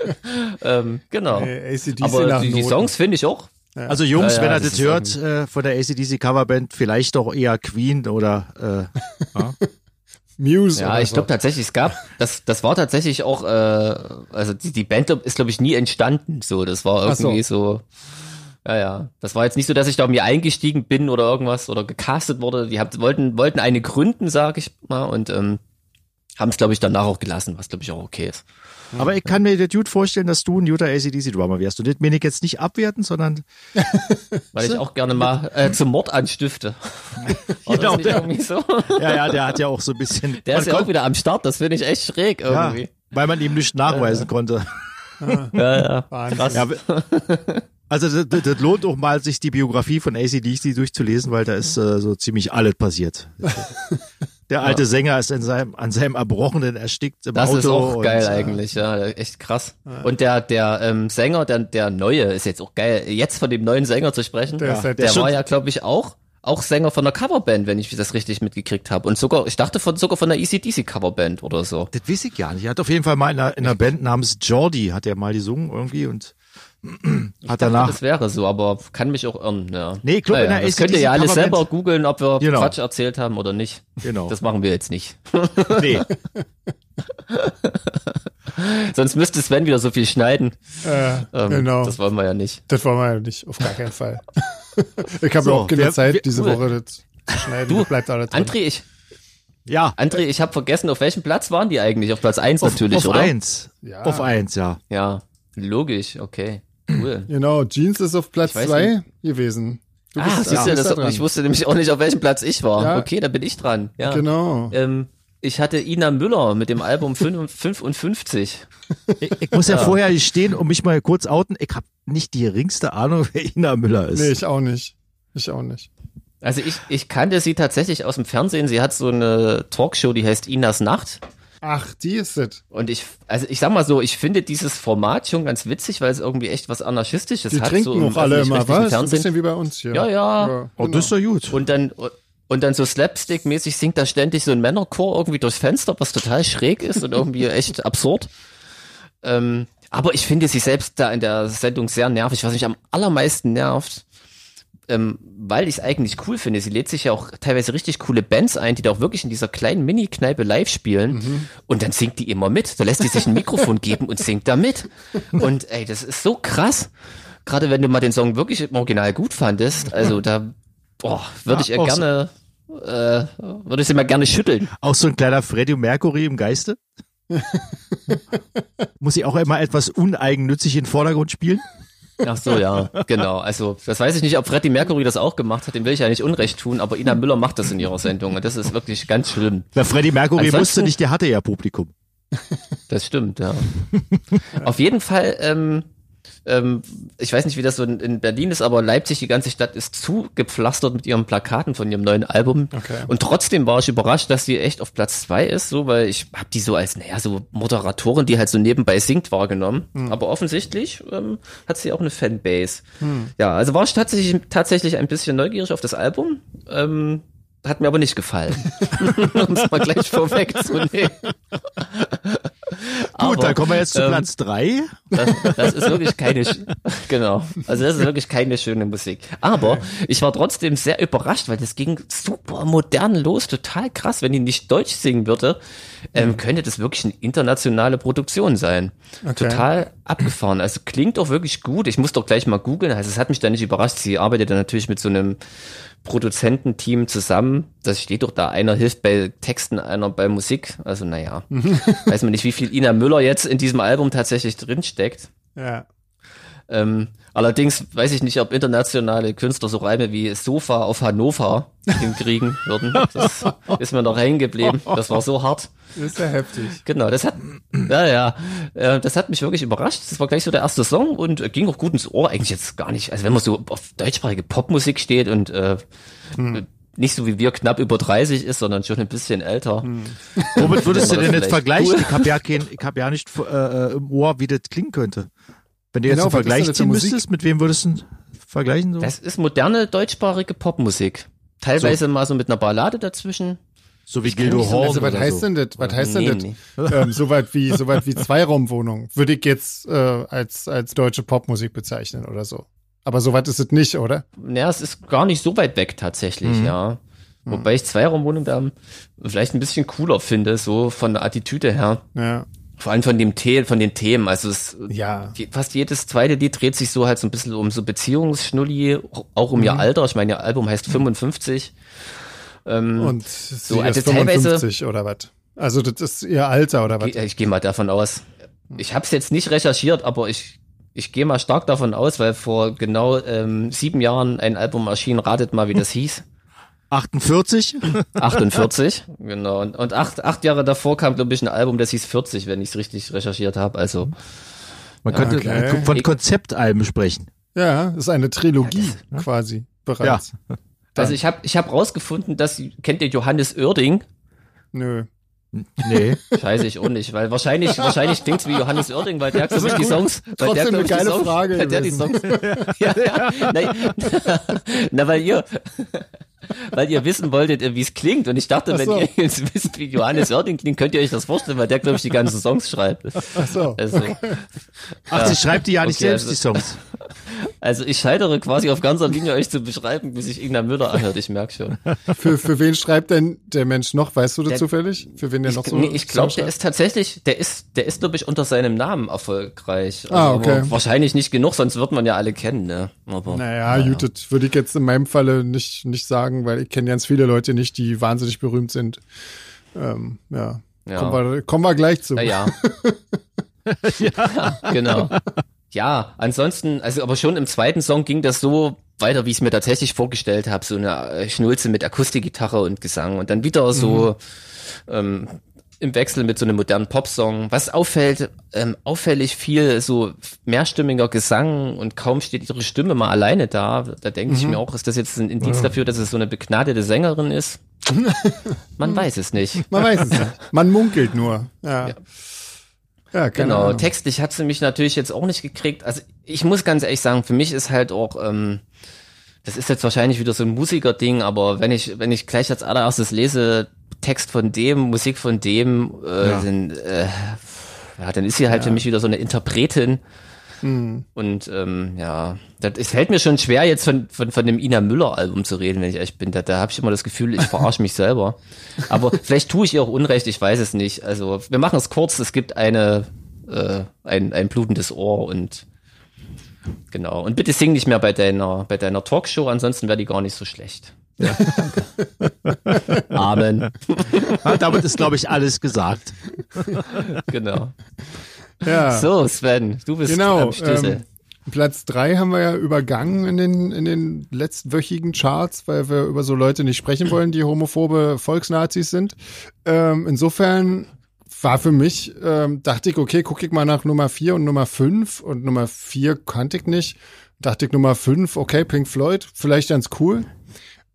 ähm, genau. Äh, AC/DC Aber nach die, die. Songs finde ich auch. Also Jungs, Ja, ja, wenn ihr das das hört äh, von der ACDC Coverband, vielleicht doch eher Queen oder äh, ja. Muse Ja, oder ich so. glaube tatsächlich, es gab, das, das war tatsächlich auch, äh, also die, die Band ist, glaube ich, nie entstanden. So, das war Ach so. irgendwie so. Ja, ja. Das war jetzt nicht so, dass ich da mir eingestiegen bin oder irgendwas oder gecastet wurde. Die habt, wollten, wollten eine gründen, sag ich mal, und ähm, haben es, glaube ich, danach auch gelassen, was, glaube ich, auch okay ist. Aber ich kann mir der Dude vorstellen, dass du ein guter ACDC-Drummer wärst. Und das meine ich jetzt nicht abwerten, sondern Weil ich auch gerne mal äh, zum Mord anstifte. Genau, der- so? ja, ja, der hat ja auch so ein bisschen. Der ist ja auch wieder am Start, das finde ich echt schräg ja, irgendwie. weil man ihm nicht nachweisen konnte. Ja, ja. Krass. Ja, also das, das, das lohnt auch mal, sich die Biografie von ACDC durchzulesen, weil da ist äh, so ziemlich alles passiert. Der alte Sänger ist in seinem, an seinem Erbrochenen erstickt im Das Auto. ist auch und, geil äh, eigentlich, ja, echt krass. Und der der ähm, Sänger, der der neue ist jetzt auch geil. Jetzt von dem neuen Sänger zu sprechen, Der ist halt- der der war ja glaube ich auch auch Sänger von der Coverband, wenn ich das richtig mitgekriegt habe. Und sogar, ich dachte von sogar von der ECDC Coverband oder so. Das weiß ich gar nicht. Er hat auf jeden Fall mal in einer, in einer Band namens Jordi, hat er mal gesungen irgendwie und hat danach. Das wäre so, aber kann mich auch irren, ja. Nee, in der das könnt ihr ja alles ACDC selber googeln, ob wir Genau. Quatsch erzählt haben oder nicht. Genau. Das machen wir jetzt nicht. nee. Sonst müsste Sven wieder so viel schneiden. Äh, Ähm, genau. Das wollen wir ja nicht. Das wollen wir ja nicht, auf gar keinen Fall. ich habe So, auch keine wer- Zeit, wer- diese cool. Woche das zu schneiden. Du, Das bleibt alles drin. André, ich, Ja. André, ich habe vergessen, auf welchem Platz waren die eigentlich? Auf Platz eins natürlich, auf oder? eins. Ja. Auf eins, ja. Ja, logisch, okay. Cool. Genau, Jeans ist auf Platz zwei gewesen. Du ah, siehst du, bist das, da ich wusste nämlich auch nicht, auf welchem Platz ich war. Ja. Okay, da bin ich dran. Ja. Genau. Ähm, ich hatte Ina Müller mit dem Album 55. Ich, ich muss ja, ja, vorher stehen und mich mal kurz outen. Ich habe nicht die geringste Ahnung, wer Ina Müller ist. Nee, ich auch nicht. Ich auch nicht. Also ich, ich kannte sie tatsächlich aus dem Fernsehen. Sie hat so eine Talkshow, die heißt Inas Nacht. Ach, die ist es. Und ich, also ich sag mal so, ich finde dieses Format schon ganz witzig, weil es irgendwie echt was Anarchistisches die hat. Die trinken so auch alle immer, was? Fernsehen. Ein bisschen wie bei uns hier. Ja, ja. ja oh, das ist doch gut. Und dann, und dann so Slapstick-mäßig singt da ständig so ein Männerchor irgendwie durchs Fenster, was total schräg ist und irgendwie echt absurd. Ähm, aber ich finde sie selbst da in der Sendung sehr nervig. Was mich am allermeisten nervt, ähm, weil ich es eigentlich cool finde. Sie lädt sich ja auch teilweise richtig coole Bands ein, die da auch wirklich in dieser kleinen Mini-Kneipe live spielen. Mhm. Und dann singt die immer mit. Da lässt die sich ein Mikrofon geben und singt da mit. Und ey, das ist so krass. Gerade wenn du mal den Song wirklich im Original gut fandest. Also da würde ich ja gerne, äh, würde ich sie mal gerne schütteln. Auch so ein kleiner Freddie Mercury im Geiste? Muss ich auch immer etwas uneigennützig in den Vordergrund spielen? Ach so, ja, genau. Also, das weiß ich nicht, ob Freddie Mercury das auch gemacht hat, dem will ich ja nicht Unrecht tun, aber Ina Müller macht das in ihrer Sendung und das ist wirklich ganz schlimm. Na, Freddie Mercury Ansonsten, wusste nicht, der hatte ja Publikum. Das stimmt, ja. Auf jeden Fall ähm, ähm, ich weiß nicht, wie das so in, in, Berlin ist, aber Leipzig, die ganze Stadt ist zugepflastert mit ihren Plakaten von ihrem neuen Album. Okay. Und trotzdem war ich überrascht, dass sie echt auf Platz zwei ist, so, weil ich habe die so als, naja, so Moderatorin, die halt so nebenbei singt, wahrgenommen. Hm. Aber offensichtlich ähm, hat sie auch eine Fanbase. Hm. Ja, also war ich tatsächlich, tatsächlich ein bisschen neugierig auf das Album. Ähm, hat mir aber nicht gefallen. um es mal gleich vorwegzunehmen. Gut, aber, dann kommen wir jetzt zu ähm, Platz drei. Das, das, ist wirklich keine, genau. Also das ist wirklich keine schöne Musik. Aber ich war trotzdem sehr überrascht, weil das ging super modern los, total krass. Wenn die nicht Deutsch singen würde, ähm, mhm. könnte das wirklich eine internationale Produktion sein. Okay. Total abgefahren. Also klingt auch wirklich gut. Ich muss doch gleich mal googeln. Also es hat mich da nicht überrascht. Sie arbeitet dann natürlich mit so einem Produzententeam zusammen. Das steht doch da, einer hilft bei Texten, einer bei Musik. Also naja, weiß man nicht, wie viel Ina Müller jetzt in diesem Album tatsächlich drinsteckt. Ja. Ähm, allerdings weiß ich nicht, ob internationale Künstler so Reime wie Sofa auf Hannover hinkriegen würden. Das ist mir noch hängen geblieben. Das war so hart. Das ist ja heftig. Genau, das hat, ja, ja, äh, das hat mich wirklich überrascht. Das war gleich so der erste Song und ging auch gut ins Ohr. Eigentlich jetzt gar nicht. Also wenn man so auf deutschsprachige Popmusik steht und äh, hm nicht so wie wir knapp über 30 ist, sondern schon ein bisschen älter. Hm. Womit würdest du denn jetzt vergleichen? Cool. Ich habe ja kein, ich habe ja nicht äh, im Ohr, wie das klingen könnte. Wenn du jetzt genau, einen Vergleich ziehen müsstest, mit wem würdest du vergleichen? So? Das ist moderne deutschsprachige Popmusik. Teilweise so. mal so mit einer Ballade dazwischen. So wie Gildo Horn. Also was heißt so. denn das? Was heißt nee, denn das? Nee. Ähm, soweit wie soweit wie Zweiraumwohnung würde ich jetzt äh, als als deutsche Popmusik bezeichnen oder so. Aber soweit ist es nicht, oder? Ja, es ist gar nicht so weit weg tatsächlich, mhm. ja. Mhm. Wobei ich Zweiraumwohnung da vielleicht ein bisschen cooler finde, so von der Attitüde her. Ja. Vor allem von dem The von den Themen. Also es, ja. fast jedes zweite Lied dreht sich so halt so ein bisschen um so Beziehungsschnulli, auch um mhm. ihr Alter. Ich meine, ihr Album heißt 55. Ähm, Und so, also 55 teilweise, oder was? Also das ist ihr Alter oder was? Ich, ich gehe mal davon aus. Ich habe es jetzt nicht recherchiert, aber ich ich gehe mal stark davon aus, weil vor genau ähm, sieben Jahren ein Album erschien. Ratet mal, wie das hieß. 48? 48, genau. Und, und acht, acht Jahre davor kam, glaube ich, ein Album, das hieß 40, wenn ich es richtig recherchiert habe. Also man könnte okay. von Konzeptalben sprechen. Ja, das ist eine Trilogie ja, das, quasi bereits. Ja. Also ich habe ich hab rausgefunden, dass kennt ihr Johannes Oerding? Nö. Nee. Scheiße, ich auch nicht, weil wahrscheinlich, wahrscheinlich klingt's wie Johannes Oerding, weil der, glaube ich, die Songs, weil Trotzdem der, eine geile Songs, Frage weil der die Songs, ja, ja, na, na, weil ihr, weil ihr wissen wolltet, wie es klingt. Und ich dachte, so. wenn ihr jetzt wisst, wie Johannes Oerding klingt, könnt ihr euch das vorstellen, weil der, glaube ich, die ganzen Songs schreibt. Ach so. Also, okay. Ach, sie schreibt die ja nicht okay, selbst, also, die Songs. Also ich scheitere quasi auf ganzer Linie, euch zu beschreiben, wie sich Igna Müller anhört, ich merke schon. Für, für wen schreibt denn der Mensch noch? Weißt du das der, zufällig? Für wen der ich, noch so? Nee, ich glaube, der ist tatsächlich, der ist, der ist, glaube ich, unter seinem Namen erfolgreich. Also, ah, okay. Wahrscheinlich nicht genug, sonst wird man ja alle kennen, ne? Aber, naja, naja. das würde ich jetzt in meinem Falle nicht, nicht sagen, weil ich kenne ganz viele Leute nicht, die wahnsinnig berühmt sind. Ähm, ja. ja. Kommen, wir, kommen wir gleich zu. Ja, ja. ja. genau. Ja, ansonsten, also aber schon im zweiten Song ging das so weiter, wie ich es mir tatsächlich vorgestellt habe, so eine äh, Schnulze mit Akustikgitarre und Gesang und dann wieder so mhm. ähm, im Wechsel mit so einem modernen Popsong. Was auffällt, ähm, auffällig viel so mehrstimmiger Gesang und kaum steht ihre Stimme mal alleine da. Da denke mhm. ich mir auch, ist das jetzt ein Indiz ja. dafür, dass es so eine begnadete Sängerin ist? Man weiß es nicht. Man weiß es nicht. Man munkelt nur. Ja. ja. Ja, genau. Ahnung. Textlich hat sie mich natürlich jetzt auch nicht gekriegt. Also ich muss ganz ehrlich sagen, für mich ist halt auch, ähm, das ist jetzt wahrscheinlich wieder so ein Musiker-Ding, aber wenn ich, wenn ich gleich als allererstes lese, Text von dem, Musik von dem, äh, ja. Dann, äh, ja, dann ist sie halt ja. für mich wieder so eine Interpretin. Mhm. Und ähm, ja, das, es fällt mir schon schwer, jetzt von, von, von dem Ina Müller-Album zu reden, wenn ich echt bin. Da, da habe ich immer das Gefühl, ich verarsche mich selber. Aber vielleicht tue ich ihr auch Unrecht, ich weiß es nicht. Also wir machen es kurz, es gibt eine, äh, ein, ein blutendes Ohr und genau. Und bitte sing nicht mehr bei deiner, bei deiner Talkshow, ansonsten wäre die gar nicht so schlecht. Ja, Amen. Ja, damit ist, glaube ich, alles gesagt. genau. Ja. So, Sven, du bist genau, am Schlüssel. Ähm, Platz drei haben wir ja übergangen in den, in den letztwöchigen Charts, weil wir über so Leute nicht sprechen wollen, die homophobe Volksnazis sind. Ähm, insofern war für mich, ähm, dachte ich, okay, gucke ich mal nach Nummer vier und Nummer fünf und Nummer vier kannte ich nicht. Dachte ich Nummer fünf, okay, Pink Floyd, vielleicht ganz cool.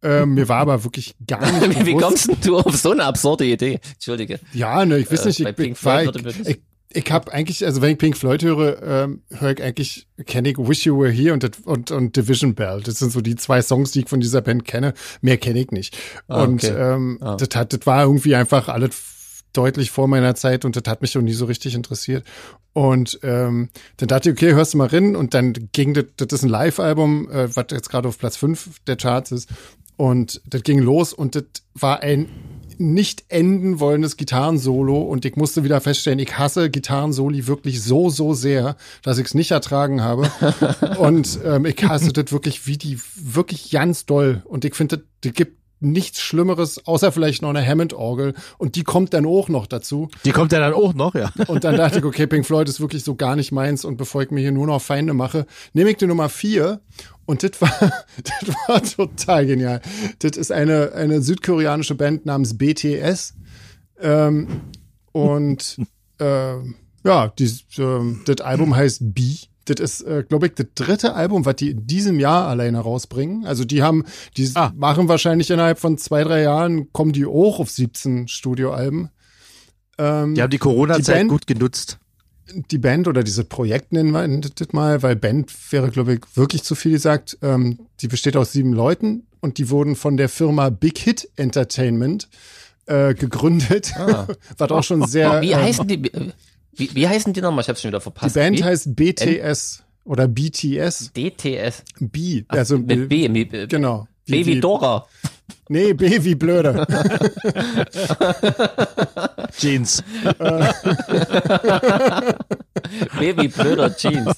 Ähm, mir war aber wirklich gar nicht Wie kommst du auf so eine absurde Idee? Entschuldige. Ja, ne, ich weiß nicht, ich, ich, war, ich, ich, ich habe eigentlich, also wenn ich Pink Floyd höre, ähm, höre ich eigentlich, kenne ich Wish You Were Here und, und, und Division Bell. Das sind so die zwei Songs, die ich von dieser Band kenne. Mehr kenne ich nicht. Ah, und okay. ähm, ah. das, hat, das war irgendwie einfach alles deutlich vor meiner Zeit und das hat mich auch nie so richtig interessiert. Und ähm, dann dachte ich, okay, hörst du mal rein und dann ging das, das ist ein Live-Album, äh, was jetzt gerade auf Platz 5 der Charts ist. Und das ging los und das war ein nicht enden wollendes Gitarrensolo und ich musste wieder feststellen, ich hasse Gitarrensoli wirklich so, so sehr, dass ich es nicht ertragen habe. und ähm, ich hasse das wirklich wie die, wirklich ganz doll. Und ich finde, das gibt nichts Schlimmeres, außer vielleicht noch eine Hammond-Orgel. Und die kommt dann auch noch dazu. Die kommt ja dann auch noch, ja. Und dann dachte ich, okay, Pink Floyd ist wirklich so gar nicht meins. Und bevor ich mir hier nur noch Feinde mache, nehme ich die Nummer vier. Und das war, das war total genial. Das ist eine, eine südkoreanische Band namens BTS. Ähm, und äh, ja, die, äh, das Album heißt B das ist, äh, glaube ich, das dritte Album, was die in diesem Jahr alleine rausbringen. Also die haben, die ah. machen wahrscheinlich innerhalb von zwei, drei Jahren, kommen die auch auf 17 Studioalben. Ähm, die haben die Corona-Zeit gut genutzt. Die Band oder dieses Projekt nennen wir das mal, weil Band wäre, glaube ich, wirklich zu viel gesagt. Ähm, die besteht aus sieben Leuten und die wurden von der Firma Big Hit Entertainment äh, gegründet. Ah. was auch schon sehr. Wie heißen die? Wie, wie heißen die nochmal? Ich hab's schon wieder verpasst. Die Band B? heißt BTS N oder BTS. DTS. B, also Ach, mit B, mit, genau. B wie Dora. Nee, B wie blöde. Jeans. B wie blöder Jeans.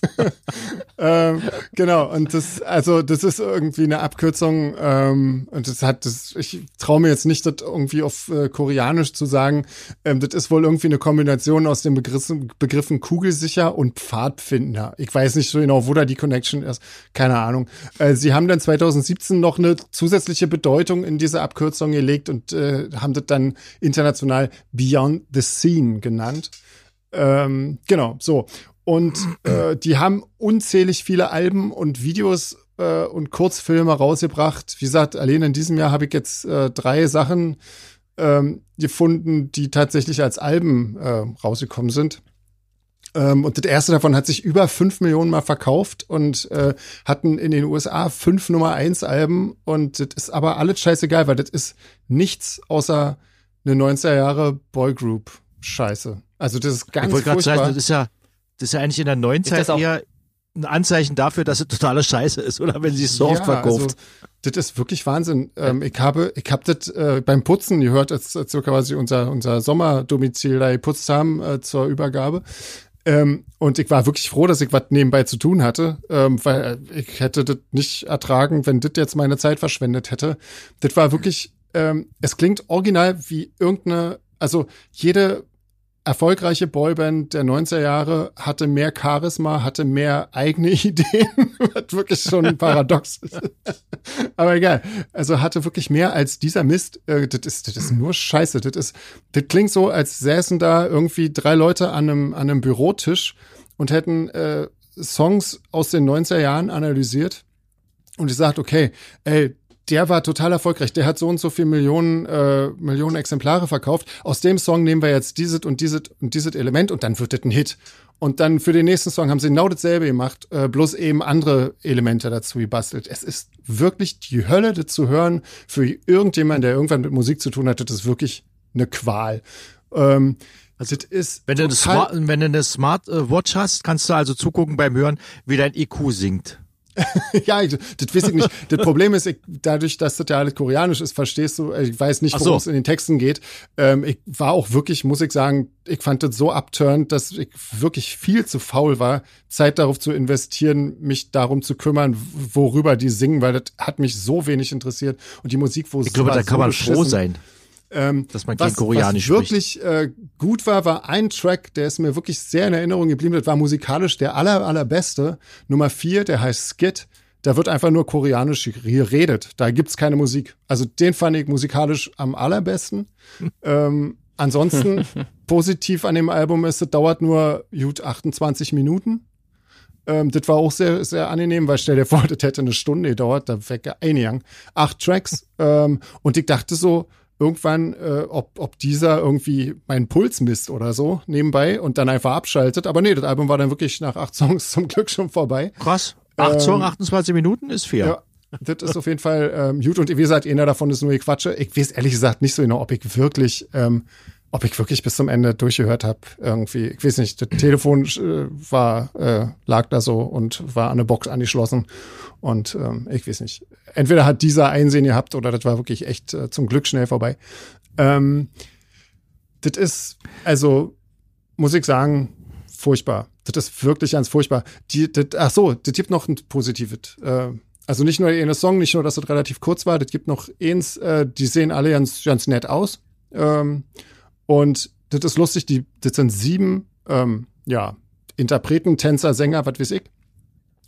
ähm, genau, und das, also das ist irgendwie eine Abkürzung, ähm, und das hat das, ich traue mir jetzt nicht, das irgendwie auf äh, Koreanisch zu sagen. Ähm, das ist wohl irgendwie eine Kombination aus den Begriffen, Begriffen Kugelsicher und Pfadfinder. Ich weiß nicht so genau, wo da die Connection ist. Keine Ahnung. Äh, sie haben dann 2017 noch eine zusätzliche Bedeutung in diese Abkürzung gelegt und äh, haben das dann international Beyond the Scene genannt. Ähm, genau, so. Und äh, die haben unzählig viele Alben und Videos äh, und Kurzfilme rausgebracht. Wie gesagt, allein in diesem Jahr habe ich jetzt äh, drei Sachen ähm, gefunden, die tatsächlich als Alben äh, rausgekommen sind. Ähm, und das erste davon hat sich über fünf Millionen Mal verkauft und äh, hatten in den USA fünf Nummer eins Alben. Und das ist aber alles scheißegal, weil das ist nichts außer eine 90er Jahre Boygroup Scheiße. Also das ist ganz Ich wollte gerade sagen, das ist ja, das ist ja eigentlich in der neuen Zeit eher ein Anzeichen dafür, dass es totale Scheiße ist, oder wenn sie es so ja, oft verkauft. Also, das ist wirklich Wahnsinn. Ähm, ich habe, ich habe das äh, beim Putzen gehört, als, als wir quasi unser, unser Sommerdomizil da geputzt haben äh, zur Übergabe. Ähm, und ich war wirklich froh, dass ich was nebenbei zu tun hatte, ähm, weil ich hätte das nicht ertragen, wenn das jetzt meine Zeit verschwendet hätte. Das war wirklich, ähm, es klingt original wie irgendeine, also jede erfolgreiche Boyband der 90er Jahre, hatte mehr Charisma, hatte mehr eigene Ideen, was wirklich schon ein Paradox ist. Aber egal. Also hatte wirklich mehr als dieser Mist. Äh, das, ist, das ist nur Scheiße. Das, ist, das klingt so, als säßen da irgendwie drei Leute an einem, an einem Bürotisch und hätten äh, Songs aus den 90er Jahren analysiert und ich sagt, okay, ey, der war total erfolgreich. Der hat so und so viel Millionen, äh, Millionen Exemplare verkauft. Aus dem Song nehmen wir jetzt dieses und dieses und dieses Element und dann wird das ein Hit. Und dann für den nächsten Song haben sie genau dasselbe gemacht, äh, bloß eben andere Elemente dazu gebastelt. Es ist wirklich die Hölle, das zu hören. Für irgendjemanden, der irgendwann mit Musik zu tun hat, das ist wirklich eine Qual. Ähm, also das ist wenn du, eine Smart, wenn du eine Smart Watch hast, kannst du also zugucken beim Hören, wie dein IQ sinkt. ja, das weiß ich nicht. Das Problem ist, ich, dadurch, dass das ja alles koreanisch ist, verstehst du, ich weiß nicht, worum so. es in den Texten geht. Ähm, ich war auch wirklich, muss ich sagen, ich fand das so abturnt, dass ich wirklich viel zu faul war, Zeit darauf zu investieren, mich darum zu kümmern, worüber die singen, weil das hat mich so wenig interessiert. Und die Musik, wo es Ich glaube, da kann so man froh sein. Ähm, dass man Koreanisch was wirklich äh, gut war, war ein Track, der ist mir wirklich sehr in Erinnerung geblieben. Das war musikalisch der aller, allerbeste. Nummer vier, der heißt Skit. Da wird einfach nur Koreanisch geredet. Da gibt's keine Musik. Also den fand ich musikalisch am allerbesten. ähm, ansonsten positiv an dem Album ist, es dauert nur gut 28 Minuten. Ähm, das war auch sehr, sehr angenehm, weil stell dir vor, das hätte eine Stunde gedauert, da wäre eingegangen. Acht Tracks. ähm, und ich dachte so, irgendwann, äh, ob, ob dieser irgendwie meinen Puls misst oder so nebenbei und dann einfach abschaltet. Aber nee, das Album war dann wirklich nach acht Songs zum Glück schon vorbei. Krass. Acht ähm, Songs, 28 Minuten ist fair. Ja. Das ist auf jeden Fall ähm, gut. Und wie gesagt, einer davon ist nur die Quatsche. Ich weiß ehrlich gesagt nicht so genau, ob ich wirklich ähm, ob ich wirklich bis zum Ende durchgehört habe, irgendwie, ich weiß nicht, das Telefon äh, war, äh, lag da so und war an eine Box angeschlossen. Und ähm, ich weiß nicht. Entweder hat dieser Einsehen gehabt oder das war wirklich echt äh, zum Glück schnell vorbei. Ähm, das ist, also, muss ich sagen, furchtbar. Das ist wirklich ganz furchtbar. Die, das, ach so, das gibt noch ein positives. Äh, also nicht nur in Song, nicht nur, dass das relativ kurz war, das gibt noch eins, äh, die sehen alle ganz, ganz nett aus. Ähm, und das ist lustig, die, das sind sieben, ähm, ja, Interpreten, Tänzer, Sänger, was weiß ich.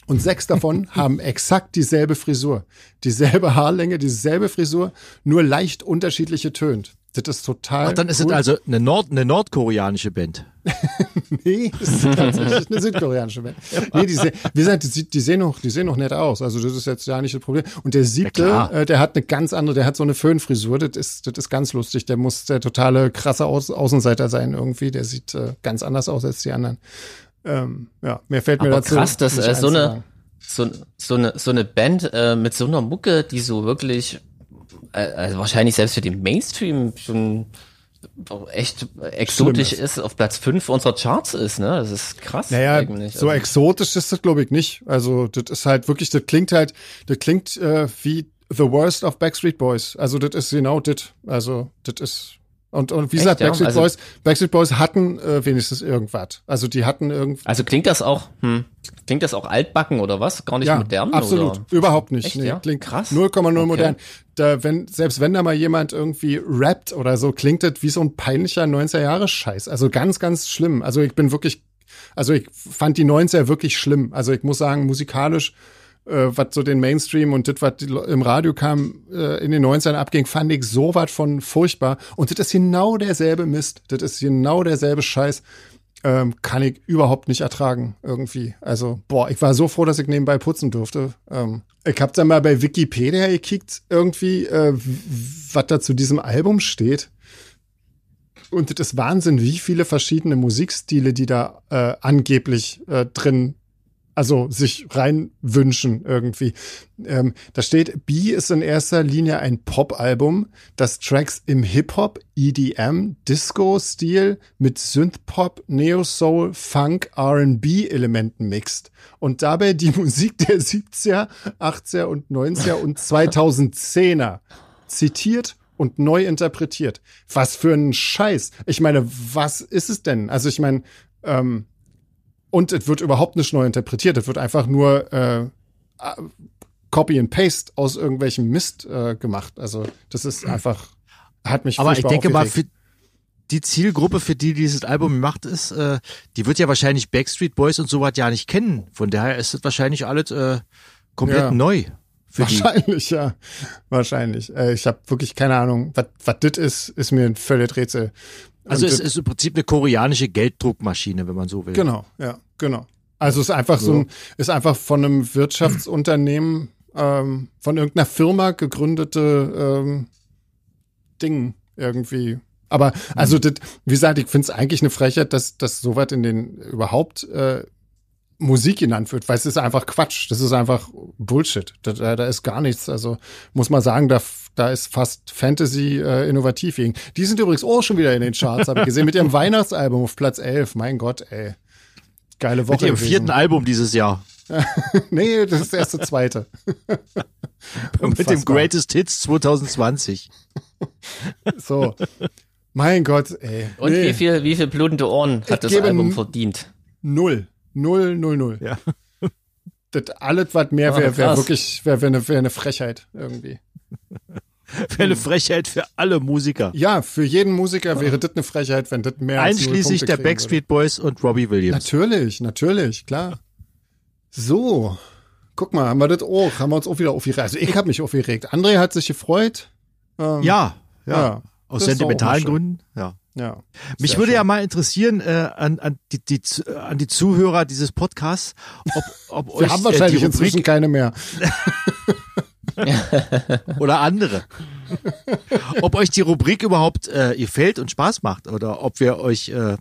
Und sechs davon haben exakt dieselbe Frisur, dieselbe Haarlänge, dieselbe Frisur, nur leicht unterschiedliche tönt. Das ist total. Ach, dann ist cool. es also eine, Nord eine nordkoreanische Band. nee, das ist tatsächlich eine südkoreanische Band. Nee, die, wie gesagt, die, die, sehen noch, die sehen noch nett aus. Also das ist jetzt ja nicht das Problem. Und der siebte, ja, äh, der hat eine ganz andere, der hat so eine Föhnfrisur. Das ist, das ist ganz lustig. Der muss der totale krasse Au Außenseiter sein irgendwie. Der sieht äh, ganz anders aus als die anderen. Ähm, ja, mehr fällt mir Aber dazu. Krass, dass äh, so eine so, so eine so eine Band äh, mit so einer Mucke, die so wirklich äh, also wahrscheinlich selbst für den Mainstream schon echt exotisch ist. auf Platz 5 unserer Charts ist, ne? Das ist krass naja, eigentlich. So also exotisch ist das, glaube ich, nicht. Also, das ist halt wirklich, das klingt halt, das klingt äh, wie The Worst of Backstreet Boys. Also, das ist genau das. Also, das ist und, und wie Echt, gesagt, Backstreet, ja? also, Boys, Backstreet Boys hatten äh, wenigstens irgendwas. Also die hatten irgendwie. Also klingt das auch, hm, klingt das auch altbacken oder was? Gar nicht ja, modern? Absolut, oder? überhaupt nicht. Echt, nee, ja? Klingt krass. 0,0 okay. modern. Da, wenn, selbst wenn da mal jemand irgendwie rappt oder so, klingt das wie so ein peinlicher 90er-Jahre-Scheiß. Also ganz, ganz schlimm. Also ich bin wirklich, also ich fand die 90er wirklich schlimm. Also ich muss sagen, musikalisch äh, was so den Mainstream und das, was im Radio kam, äh, in den 90ern abging, fand ich so was von furchtbar. Und das ist genau derselbe Mist. Das ist genau derselbe Scheiß. Ähm, kann ich überhaupt nicht ertragen, irgendwie. Also, boah, ich war so froh, dass ich nebenbei putzen durfte. Ähm, ich hab dann mal bei Wikipedia gekickt, irgendwie, äh, was da zu diesem Album steht. Und das ist Wahnsinn, wie viele verschiedene Musikstile, die da äh, angeblich äh, drin also sich reinwünschen irgendwie. Ähm, da steht, B ist in erster Linie ein Pop-Album, das Tracks im Hip-Hop, EDM, Disco-Stil mit Synth-Pop, Neo-Soul, Funk, R&B-Elementen mixt und dabei die Musik der 70er, 80er und 90er und 2010er zitiert und neu interpretiert. Was für ein Scheiß. Ich meine, was ist es denn? Also ich meine, ähm, und es wird überhaupt nicht neu interpretiert. Es wird einfach nur äh, Copy and Paste aus irgendwelchem Mist äh, gemacht. Also das ist einfach, hat mich Aber ich denke mal, für, die Zielgruppe, für die dieses Album gemacht ist, äh, die wird ja wahrscheinlich Backstreet Boys und so was ja nicht kennen. Von daher ist es wahrscheinlich alles äh, komplett ja. neu. Wahrscheinlich, die. ja. Wahrscheinlich. Äh, ich habe wirklich keine Ahnung. Was das ist, ist mir ein völlig Rätsel. Also es ist im Prinzip eine koreanische Gelddruckmaschine, wenn man so will. Genau, ja, genau. Also es ist einfach so ein, ist einfach von einem Wirtschaftsunternehmen, ähm, von irgendeiner Firma gegründete ähm, Ding irgendwie. Aber also das, wie gesagt, ich finde es eigentlich eine Frechheit, dass, dass sowas in den überhaupt äh, Musik genannt wird, weil es ist einfach Quatsch. Das ist einfach Bullshit. Da, da, da ist gar nichts. Also muss man sagen, da, da ist fast Fantasy äh, innovativ wegen. Die sind übrigens auch schon wieder in den Charts, habe ich gesehen, mit ihrem Weihnachtsalbum auf Platz 11. Mein Gott, ey. Geile Woche. Mit ihrem vierten Album dieses Jahr. nee, das ist das zweite. mit dem Greatest Hits 2020. so. Mein Gott, ey. Und nee. wie viel, wie viel blutende Ohren hat ich das Album verdient? Null. Null, null, null. Ja. Das alles, was mehr wäre, wäre wirklich, wäre wär eine, wär eine Frechheit irgendwie. Wäre eine Frechheit für alle Musiker. Ja, für jeden Musiker wäre das eine Frechheit, wenn das mehr Einschließlich der Backstreet. Boys und Robbie Williams. Natürlich, natürlich, klar. So, guck mal, haben wir das auch, haben wir uns auch wieder aufgeregt. Also ich habe mich aufgeregt. André hat sich gefreut. Ähm, ja, ja, ja, Aus sentimentalen Gründen, ja. Ja. Mich würde schön. ja mal interessieren äh, an, an, die, die, an die Zuhörer dieses Podcasts, ob, ob Wir euch haben wahrscheinlich äh, inzwischen keine mehr. oder andere. ob euch die Rubrik überhaupt äh, gefällt und Spaß macht oder ob wir euch äh,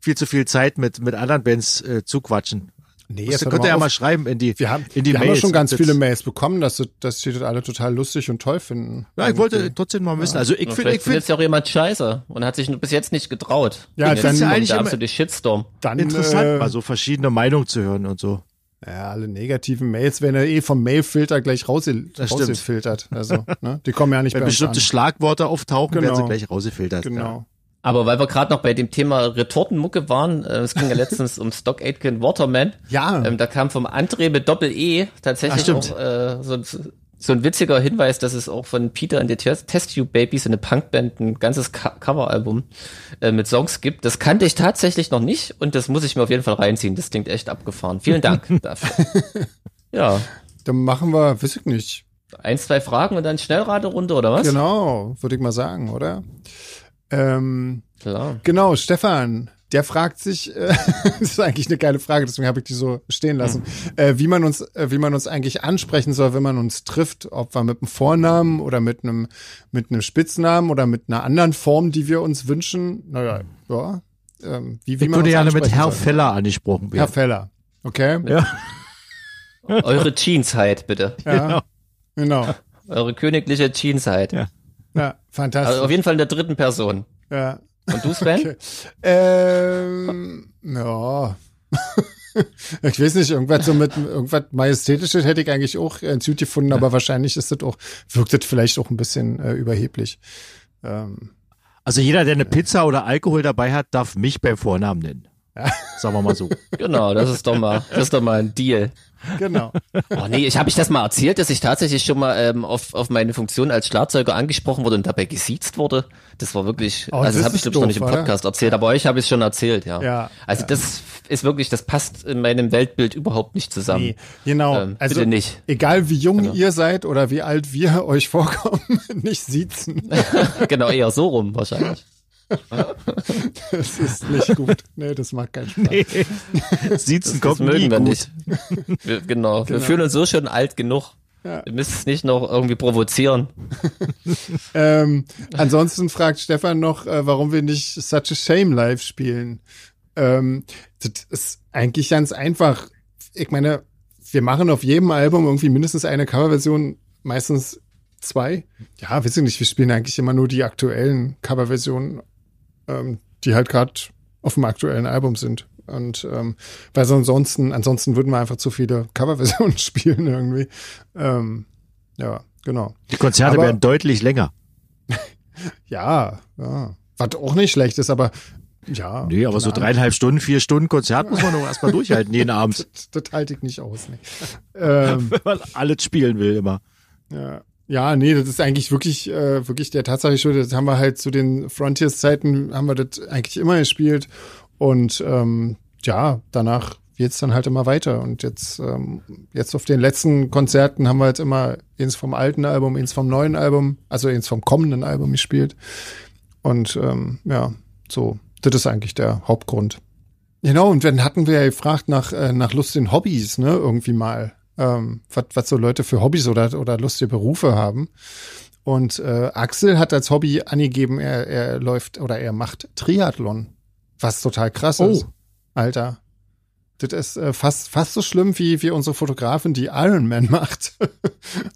viel zu viel Zeit mit, mit anderen Bands äh, zuquatschen. Nee, jetzt könnt ihr ja mal schreiben in die Wir haben, in die wir Mails. haben schon ganz viele Mails bekommen, dass, dass die das alle total lustig und toll finden. Ja, ich wollte und, trotzdem mal wissen. Also ich finde, ich finde ja auch jemand scheiße und hat sich bis jetzt nicht getraut. Ja, dann ist ja eigentlich immer die Shitstorm. Dann interessant, äh, mal so verschiedene Meinungen zu hören und so. Ja, alle negativen Mails werden ja eh vom Mailfilter gleich rausgefiltert. Also, ne? Die kommen ja nicht Wenn bei uns bestimmte an. Schlagworte auftauchen, genau. werden sie gleich rausgefiltert. Genau. Ja. Aber weil wir gerade noch bei dem Thema Retortenmucke waren, äh, es ging ja letztens um Stock Aitken Waterman. Ja. Ähm, da kam vom André mit Doppel-E tatsächlich auch äh, so, so ein witziger Hinweis, dass es auch von Peter and the Test Tube Babies, eine Punkband, ein ganzes Co Coveralbum äh, mit Songs gibt. Das kannte ich tatsächlich noch nicht und das muss ich mir auf jeden Fall reinziehen. Das klingt echt abgefahren. Vielen Dank dafür. Ja. Dann machen wir, weiß ich nicht. Eins, zwei Fragen und dann Schnellraderunde oder was? Genau, würde ich mal sagen, oder? Ähm, Klar. Genau, Stefan, der fragt sich, äh, das ist eigentlich eine geile Frage, deswegen habe ich die so stehen lassen, hm. äh, wie man uns, äh, wie man uns eigentlich ansprechen soll, wenn man uns trifft, ob wir mit einem Vornamen oder mit einem, mit einem Spitznamen oder mit einer anderen Form, die wir uns wünschen. Naja, ja. Ähm, wie, wie ich man würde gerne mit Herr soll. Feller angesprochen werden. Herr Feller, okay? Ja. Eure Jeansheit, bitte. Ja, genau. Eure königliche Jeansheit. Ja. Ja, fantastisch. Also auf jeden Fall in der dritten Person. Ja. Und du, Sven? Okay. Ähm, ja. ich weiß nicht, irgendwas so mit irgendwas Majestätisches hätte ich eigentlich auch äh, gut gefunden, ja. aber wahrscheinlich ist das auch, wirkt das vielleicht auch ein bisschen äh, überheblich. Ähm, also jeder, der eine Pizza oder Alkohol dabei hat, darf mich beim Vornamen nennen. Ja. Sagen wir mal so. Genau, das ist doch mal, das ist doch mal ein Deal. Genau. Oh nee, ich habe ich das mal erzählt, dass ich tatsächlich schon mal ähm, auf, auf meine Funktion als Schlagzeuger angesprochen wurde und dabei gesiezt wurde. Das war wirklich, Oh, also das das habe ich glaube ich noch nicht im Podcast erzählt, aber euch habe ich schon erzählt, ja. Ja, Also ja. das ist wirklich, das passt in meinem Weltbild überhaupt nicht zusammen. Nee, genau. Ähm, also bitte nicht. egal wie jung Genau. ihr seid oder wie alt wir euch vorkommen, nicht siezen. genau, eher so rum wahrscheinlich. Das ist nicht gut. Nee, das macht keinen Spaß. Nee. Siezen Das kommt mögen wir gut. nicht. Wir, genau. wir Genau. fühlen uns so schon alt genug. Ja. Wir müssen es nicht noch irgendwie provozieren. Ähm, ansonsten fragt Stefan noch, äh, warum wir nicht Such a Shame live spielen. Ähm, das ist eigentlich ganz einfach. Ich meine, wir machen auf jedem Album irgendwie mindestens eine Coverversion, meistens zwei. Ja, weiß ich nicht, wir spielen eigentlich immer nur die aktuellen Coverversionen, ähm, die halt gerade auf dem aktuellen Album sind. Und ähm, weil so ansonsten, ansonsten würden wir einfach zu viele Coverversionen spielen irgendwie. Ähm, ja, genau. Die Konzerte Aber- werden deutlich länger. Ja, ja. Was auch nicht schlecht ist, aber ja. Nee, aber so dreieinhalb Stunden, vier Stunden Konzert muss man doch erstmal durchhalten, jeden Abend. Das, das halte ich nicht aus. Nee. ähm, Wenn man alles spielen will immer. ja. Ja, nee, das ist eigentlich wirklich, äh, wirklich der Tatsache schuld. Das haben wir halt zu den Frontiers-Zeiten, haben wir das eigentlich immer gespielt. Und ähm, ja, danach geht's dann halt immer weiter. Und jetzt, ähm, jetzt auf den letzten Konzerten haben wir jetzt immer eins vom alten Album, eins vom neuen Album, also eins vom kommenden Album gespielt. Und ähm, ja, so, das ist eigentlich der Hauptgrund. Genau, und dann hatten wir ja gefragt nach, äh, nach Lust in Hobbys, ne, irgendwie mal ähm, was, was so Leute für Hobbys oder, oder lustige Berufe haben. Und äh, Axel hat als Hobby angegeben, er, er läuft oder er macht Triathlon. Was total krass oh. ist. Alter. Das ist äh, fast, fast so schlimm wie, wie unsere Fotografin, die Ironman macht.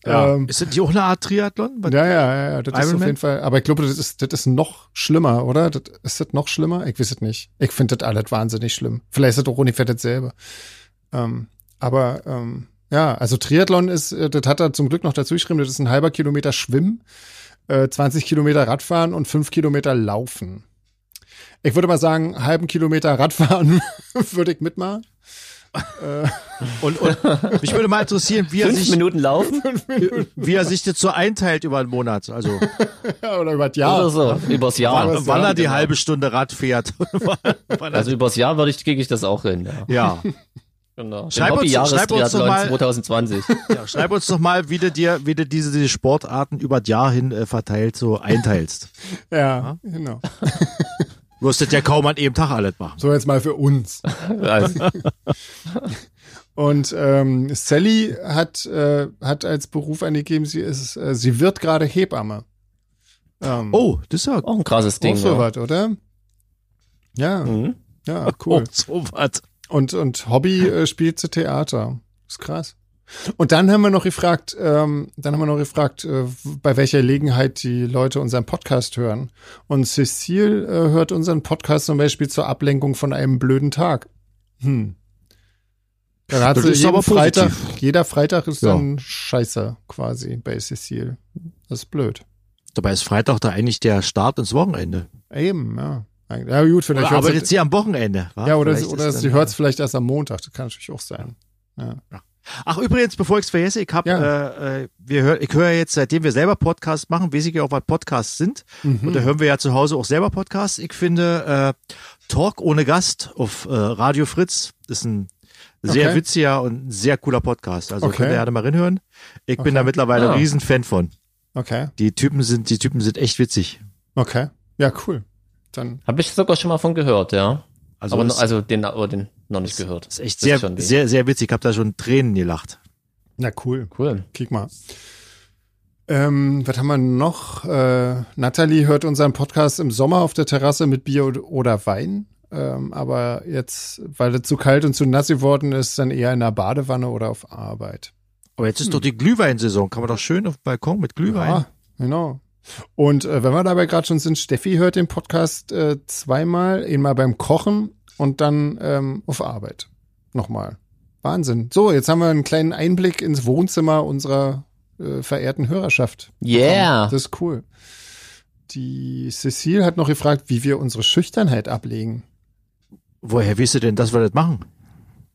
ja. ähm, ist das die auch eine Art Triathlon? Ja, ja, ja, das Iron ist auf jeden Fall. Aber ich glaube, das ist, das ist noch schlimmer, oder? Das, ist das noch schlimmer? Ich weiß es nicht. Ich finde das alles wahnsinnig schlimm. Vielleicht ist das auch ungefähr dasselbe. Ähm, aber ähm, ja, also Triathlon ist, äh, das hat er zum Glück noch dazu geschrieben, das ist ein halber Kilometer Schwimmen, äh, 20 Kilometer Radfahren und 5 Kilometer Laufen. Ich würde mal sagen, halben Kilometer Radfahren würde ich mitmachen. Äh. und, und mich würde mal interessieren, wie er Fünf sich Minuten laufen, wie er sich das so einteilt über einen Monat, also ja, oder über das Jahr, oder so, übers Jahr, wann, wann er die genau. halbe Stunde Rad fährt. also übers Jahr würde ich kriege ich das auch hin. Ja. ja. Genau. Schreib uns, schreib uns doch mal, 2020. Ja, schreib uns doch mal, wie du dir, wie du diese, diese Sportarten über das Jahr hin äh, verteilt so einteilst. ja, ja, genau. Das ja kaum an jedem Tag alles machen. So jetzt mal für uns. Und ähm, Sally hat, äh, hat als Beruf angegeben, sie ist, äh, sie wird gerade Hebamme. Ähm, oh, das ist ja auch ein krasses Ding. Auch so ja. was, oder? Ja. Mhm. Ja, cool. Oh, so was. Und, und Hobby äh, spielt zu Theater. ist krass. Und dann haben wir noch gefragt, ähm, dann haben wir noch gefragt, äh, bei welcher Gelegenheit die Leute unseren Podcast hören. Und Cecile äh, hört unseren Podcast zum Beispiel zur Ablenkung von einem blöden Tag. Hm. Dann hat das sie jeden Freitag, jeder Freitag ist ja. dann scheiße quasi bei Cecile. Das ist blöd. Dabei ist Freitag da eigentlich der Start ins Wochenende. Eben, ja. Ja, gut, vielleicht oder arbeitet sie am Wochenende. Wa? Ja, oder, oder sie hört es vielleicht erst am Montag. Das kann natürlich auch sein. Ja. Ach, übrigens, bevor ich es vergesse, ich habe, ja. äh, äh, wir hör, ich höre jetzt, seitdem wir selber Podcasts machen, weiß ich ja auch, was Podcasts sind. Mhm. Und da hören wir ja zu Hause auch selber Podcasts. Ich finde äh, Talk ohne Gast auf äh, Radio Fritz ist ein sehr okay. witziger und sehr cooler Podcast. Also okay. könnt ihr gerne mal reinhören. Ich okay. bin da mittlerweile ah. ein Riesenfan von. Okay. Die Typen sind, die Typen sind echt witzig. Okay. Ja, cool. Dann. Habe ich sogar schon mal von gehört, ja. Also, aber, also den, aber den noch nicht gehört. Ist echt sehr, ist sehr, sehr witzig. Ich habe da schon Tränen gelacht. Na cool. Cool. Kick mal. Ähm, was haben wir noch? Äh, Natalie hört unseren Podcast im Sommer auf der Terrasse mit Bier oder Wein. Ähm, aber jetzt, weil es zu kalt und zu nass geworden ist, dann eher in der Badewanne oder auf Arbeit. Aber jetzt ist hm. doch die Glühweinsaison. Kann man doch schön auf dem Balkon mit Glühwein. Ja, genau. Und äh, wenn wir dabei gerade schon sind, Steffi hört den Podcast äh, zweimal, einmal beim Kochen und dann ähm, auf Arbeit. Nochmal. Wahnsinn. So, jetzt haben wir einen kleinen Einblick ins Wohnzimmer unserer äh, verehrten Hörerschaft. Yeah. Das ist cool. Die Cecile hat noch gefragt, wie wir unsere Schüchternheit ablegen. Woher wisst ihr denn, dass wir das machen?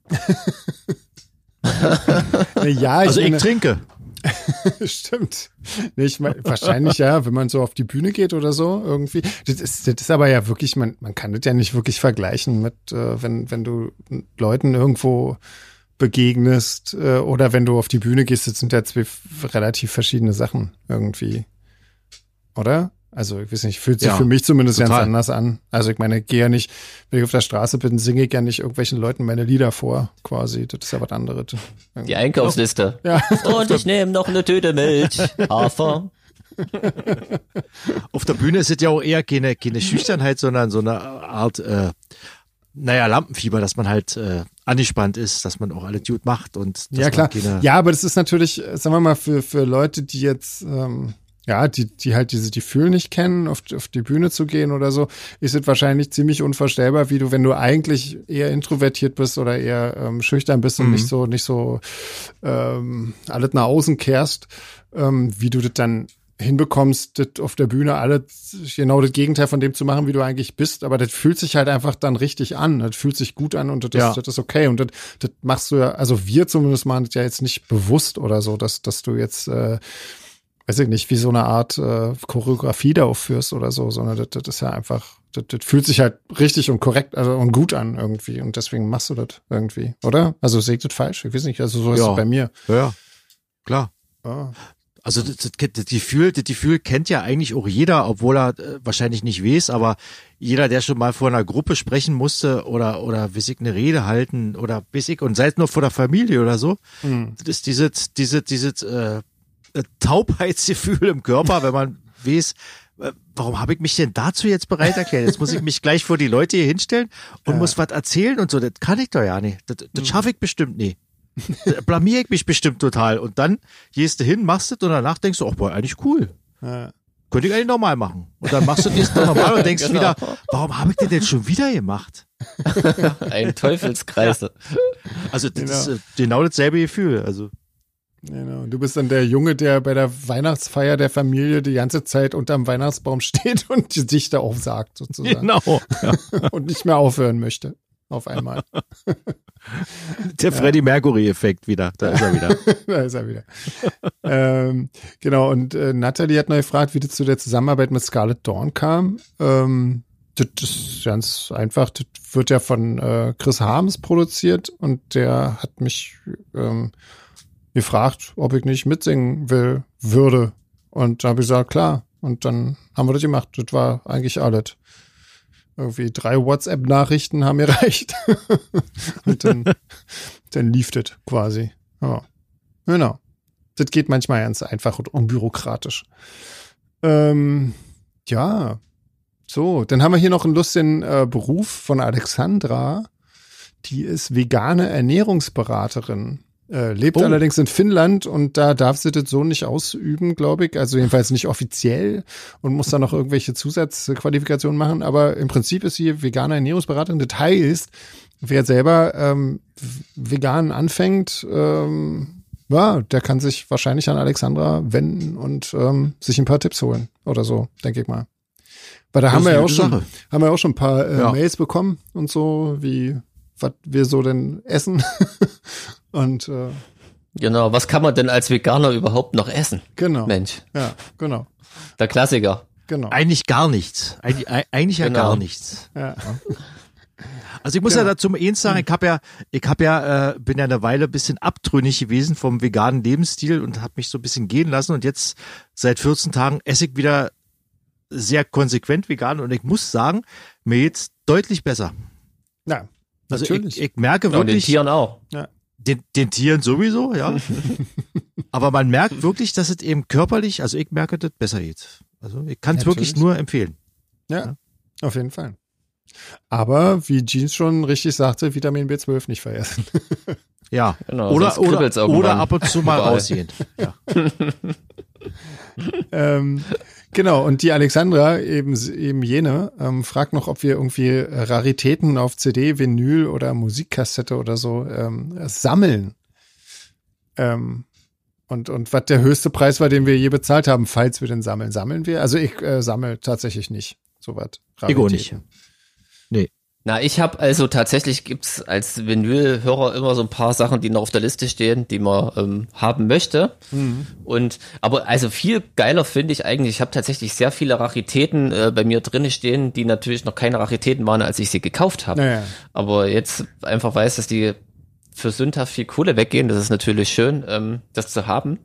ja, ich also ich meine, trinke. Stimmt. Nee, ich mein, wahrscheinlich ja, wenn man so auf die Bühne geht oder so irgendwie. Das ist, das ist aber ja wirklich, man, man kann das ja nicht wirklich vergleichen mit, äh, wenn, wenn du Leuten irgendwo begegnest äh, oder wenn du auf die Bühne gehst, das sind ja zwei relativ verschiedene Sachen irgendwie. Oder? Also, ich weiß nicht, fühlt sich ja, für mich zumindest total. ganz anders an. Also, ich meine, ich gehe ja nicht, wenn ich auf der Straße bin, singe ich ja nicht irgendwelchen Leuten meine Lieder vor, quasi. Das ist ja was anderes. Die Einkaufsliste. Ja. Und ich nehme noch eine Tüte Milch, Hafer. auf der Bühne ist es ja auch eher keine, keine Schüchternheit, sondern so eine Art, äh, naja, Lampenfieber, dass man halt äh, angespannt ist, dass man auch alle gut macht und ja klar. Ja, aber das ist natürlich, sagen wir mal, für für Leute, die jetzt ähm, ja, die, die halt diese die nicht kennen, auf, auf die Bühne zu gehen oder so, ist es wahrscheinlich ziemlich unvorstellbar, wie du, wenn du eigentlich eher introvertiert bist oder eher ähm, schüchtern bist und mhm. nicht so, nicht so ähm, alles nach außen kehrst, ähm, wie du das dann hinbekommst, das auf der Bühne alles genau das Gegenteil von dem zu machen, wie du eigentlich bist. Aber das fühlt sich halt einfach dann richtig an. Das fühlt sich gut an und das, ja. das ist okay. Und das, das machst du ja, also wir zumindest machen das ja jetzt nicht bewusst oder so, dass, dass du jetzt äh, weiß ich nicht, wie so eine Art äh, Choreografie da aufführst oder so, sondern das, das ist ja einfach, das, das fühlt sich halt richtig und korrekt also und gut an irgendwie und deswegen machst du das irgendwie, oder? Also seht das falsch? Ich weiß nicht, also so ist Ja. es bei mir. Ja, klar. Ah. Also das, das, das Gefühl, das Gefühl kennt ja eigentlich auch jeder, obwohl er äh, wahrscheinlich nicht weiß, aber jeder, der schon mal vor einer Gruppe sprechen musste oder oder ich, eine Rede halten oder ich, und sei es nur vor der Familie oder so, Hm. das ist dieses, dieses, dieses äh, Taubheitsgefühl im Körper, wenn man weiß, äh, warum habe ich mich denn dazu jetzt bereit erklärt? Jetzt muss ich mich gleich vor die Leute hier hinstellen und muss was erzählen und so. Das kann ich doch ja nicht. Das, das schaffe ich bestimmt nie. Da blamier ich mich bestimmt total. Und dann gehst du hin, machst es und danach denkst du, ach, boah, eigentlich cool. Ja. Könnte ich eigentlich normal machen. Und dann machst du das normal und denkst Genau. wieder, warum habe ich denn denn schon wieder gemacht? Ein Teufelskreis. Also das Genau. ist äh, genau dasselbe Gefühl. Also Genau. Du bist dann der Junge, der bei der Weihnachtsfeier der Familie die ganze Zeit unterm Weihnachtsbaum steht und die Dichter aufsagt, sozusagen. genau. Ja. Und nicht mehr aufhören möchte. Auf einmal. Der Freddie Mercury-Effekt wieder. Da ist er wieder. da ist er wieder. ähm, genau, und äh, Natalie hat noch gefragt, wie das zu der Zusammenarbeit mit Scarlett Dawn kam. Ähm, das ist ganz einfach. Das wird ja von äh, Chris Harms produziert und der hat mich ähm, gefragt, ob ich nicht mitsingen will, würde. Und da habe ich gesagt, klar. Und dann haben wir das gemacht. Das war eigentlich alles. Irgendwie drei WhatsApp-Nachrichten haben mir reicht. und dann, dann lief das quasi. Ja. Genau. Das geht manchmal ganz einfach und unbürokratisch. Ähm, ja. So, dann haben wir hier noch einen lustigen äh, Beruf von Alexandra. Die ist vegane Ernährungsberaterin. Äh, lebt Oh. allerdings in Finnland und da darf sie das so nicht ausüben, glaube ich. Also jedenfalls nicht offiziell und muss dann noch irgendwelche Zusatzqualifikationen machen. Aber im Prinzip ist sie vegane Ernährungsberaterin. Das heißt, wer selber ähm, vegan anfängt, ähm, ja, der kann sich wahrscheinlich an Alexandra wenden und ähm, sich ein paar Tipps holen oder so, denke ich mal. Weil da Das haben wir ja auch schon, Sache. haben wir auch schon ein paar äh, Ja. Mails bekommen und so, wie was wir so denn essen. und äh, Genau, was kann man denn als Veganer überhaupt noch essen? genau. Mensch, Ja, genau. der Klassiker. Genau. Eigentlich gar nichts. Eigentlich, eigentlich ja Genau. gar nichts. Ja. Also ich muss ja, dazu eins sagen, ich habe ja, ich habe ja, äh, bin ja eine Weile ein bisschen abtrünnig gewesen vom veganen Lebensstil und habe mich so ein bisschen gehen lassen und jetzt seit 14 Tagen esse ich wieder sehr konsequent vegan und ich muss sagen, mir geht's deutlich besser. ja, Also natürlich. ich, ich merke Ja, und den wirklich Tieren auch. Den, den Tieren sowieso, ja. Aber man merkt wirklich, dass es eben körperlich, also ich merke, das besser geht. Also ich kann es wirklich nur empfehlen. ja, auf jeden Fall. Aber wie Jeans schon richtig sagte, Vitamin B12 nicht vergessen. Ja. Genau, oder, oder, oder ab und zu mal rausgehen. Ja. ähm, genau, und die Alexandra, eben, eben jene, ähm, fragt noch, ob wir irgendwie Raritäten auf CD, Vinyl oder Musikkassette oder so ähm, sammeln. Ähm, und, und was der höchste Preis war, den wir je bezahlt haben, falls wir den sammeln. Sammeln wir? Also ich äh, sammle tatsächlich nicht so was. Ego nicht. Na, ich habe also tatsächlich gibt's als Vinyl-Hörer immer so ein paar Sachen, die noch auf der Liste stehen, die man ähm, haben möchte. Und aber also viel geiler finde ich eigentlich, ich habe tatsächlich sehr viele Raritäten äh, bei mir drinne stehen, die natürlich noch keine Raritäten waren, als ich sie gekauft habe. Naja. Aber jetzt einfach weiß, dass die für sündhaft viel Kohle weggehen, das ist natürlich schön, ähm, das zu haben.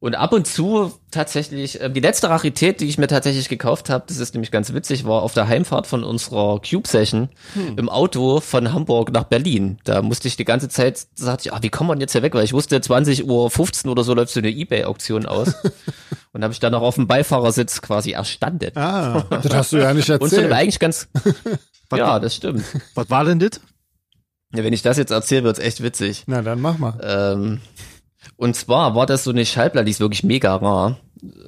Und ab und zu tatsächlich, äh, die letzte Rarität, die ich mir tatsächlich gekauft habe, das ist nämlich ganz witzig, war auf der Heimfahrt von unserer Cube-Session im Auto von Hamburg nach Berlin. Da musste ich die ganze Zeit, sagte ich, ah, wie kommt man jetzt hier weg? Weil ich wusste, 20.15 Uhr oder so läuft so eine Ebay-Auktion aus. und habe ich dann noch auf dem Beifahrersitz quasi erstanden. Ah, das hast du ja nicht und so erzählt. eigentlich ganz, ja, das stimmt. Was war denn das? Ja, wenn ich das jetzt erzähle, wird's echt witzig. Na, dann mach mal. Ähm, und zwar war das so eine Schallplatte, die ist wirklich mega rar.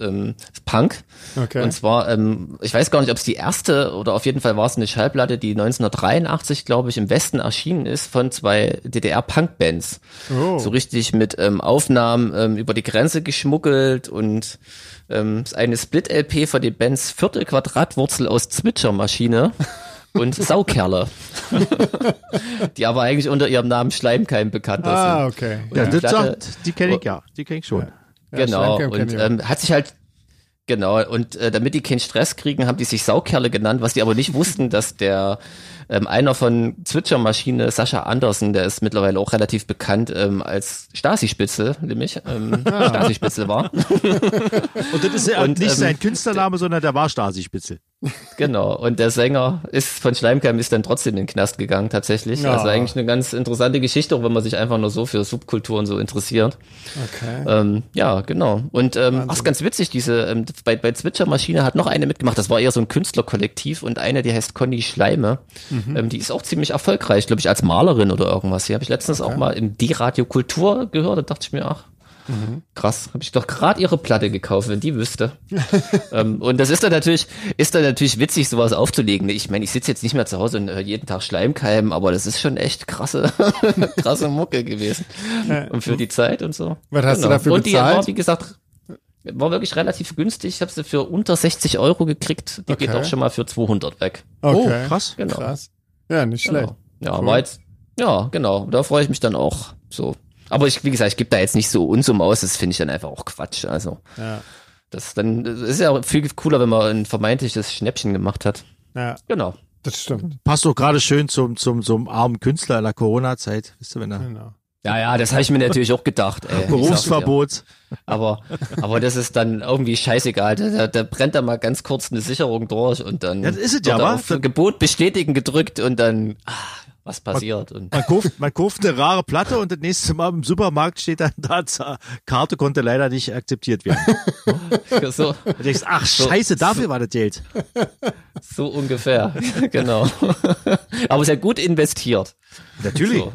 Ähm, Punk. Okay. Und zwar, ähm, ich weiß gar nicht, ob es die erste oder auf jeden Fall war es eine Schallplatte, die 1983, glaube ich, im Westen erschienen ist von zwei DDR-Punk-Bands. Oh. So richtig mit ähm, Aufnahmen ähm, über die Grenze geschmuggelt und ähm, ist eine Split-LP von den Bands Viertel Quadratwurzel aus Zwitschermaschine und Saukerle. die aber eigentlich unter ihrem Namen Schleimkeim bekannt ah, sind. okay. Und Ja, die sagt, die kenne ich ja. Die kenne ich schon. Ja, genau, und ähm, hat sich halt Genau, und äh, damit die keinen Stress kriegen, haben die sich Saukerle genannt, was die aber nicht wussten, dass der ähm, einer von Zwitschermaschine, Sascha Andersen, der ist mittlerweile auch relativ bekannt ähm, als Stasi-Spitzel, nämlich ähm, ah. Stasi-Spitzel war. und das ist ja und, nicht ähm, sein Künstlername, sondern der war Stasi-Spitzel. Genau, und der Sänger ist von Schleimkeim ist dann trotzdem in den Knast gegangen, tatsächlich. Ja. Also eigentlich eine ganz interessante Geschichte, auch wenn man sich einfach nur so für Subkulturen so interessiert. Okay. Ähm, ja, genau. Und ähm, ach, ist ganz witzig, diese, ähm, bei, bei Zwitschermaschine hat noch eine mitgemacht, das war eher so ein Künstlerkollektiv und eine, die heißt Conny Schleime. Mhm. Ähm, die ist auch ziemlich erfolgreich, glaube ich, als Malerin oder irgendwas. Die habe ich letztens okay. auch mal im D-Radio Kultur gehört, da dachte ich mir, ach, Mhm. Krass, habe ich doch gerade ihre Platte gekauft, wenn die wüsste. ähm, und das ist dann natürlich, ist dann natürlich witzig, sowas aufzulegen. Ich meine, ich sitze jetzt nicht mehr zu Hause und äh, jeden Tag Schleimkeim, aber das ist schon echt krasse, krasse Mucke gewesen. Und für die Zeit und so. Was hast genau. du dafür und bezahlt? Und die war, wie gesagt, war wirklich relativ günstig. Ich habe sie für unter 60 Euro gekriegt. Die okay. geht auch schon mal für 200 weg. Okay. Oh, krass. Genau. Krass. Ja, nicht genau. schlecht. Genau. Ja, cool. war jetzt, ja, genau. Da freue ich mich dann auch so aber ich, wie gesagt, ich gebe da jetzt nicht so Unsum aus, das finde ich dann einfach auch Quatsch. Also ja. das dann das ist ja viel cooler, wenn man ein vermeintliches Schnäppchen gemacht hat. Ja. Genau. Das stimmt. Passt doch gerade schön zum, zum, zum armen Künstler in der Corona-Zeit, wisst ihr, wenn er. Genau. Ja, ja, das habe ich mir natürlich auch gedacht. Ey, Berufsverbot. Aber, aber das ist dann irgendwie scheißegal. Da, da brennt da mal ganz kurz eine Sicherung durch und dann ja, das ist es ja, auf Gebot bestätigen gedrückt und dann ach, was passiert. Man, und man, kauft, man kauft eine rare Platte und das nächste Mal im Supermarkt steht dann da, Karte konnte leider nicht akzeptiert werden. so. Du denkst, ach scheiße, dafür so, war das Geld. So ungefähr, genau. Aber sehr gut investiert. Natürlich. So.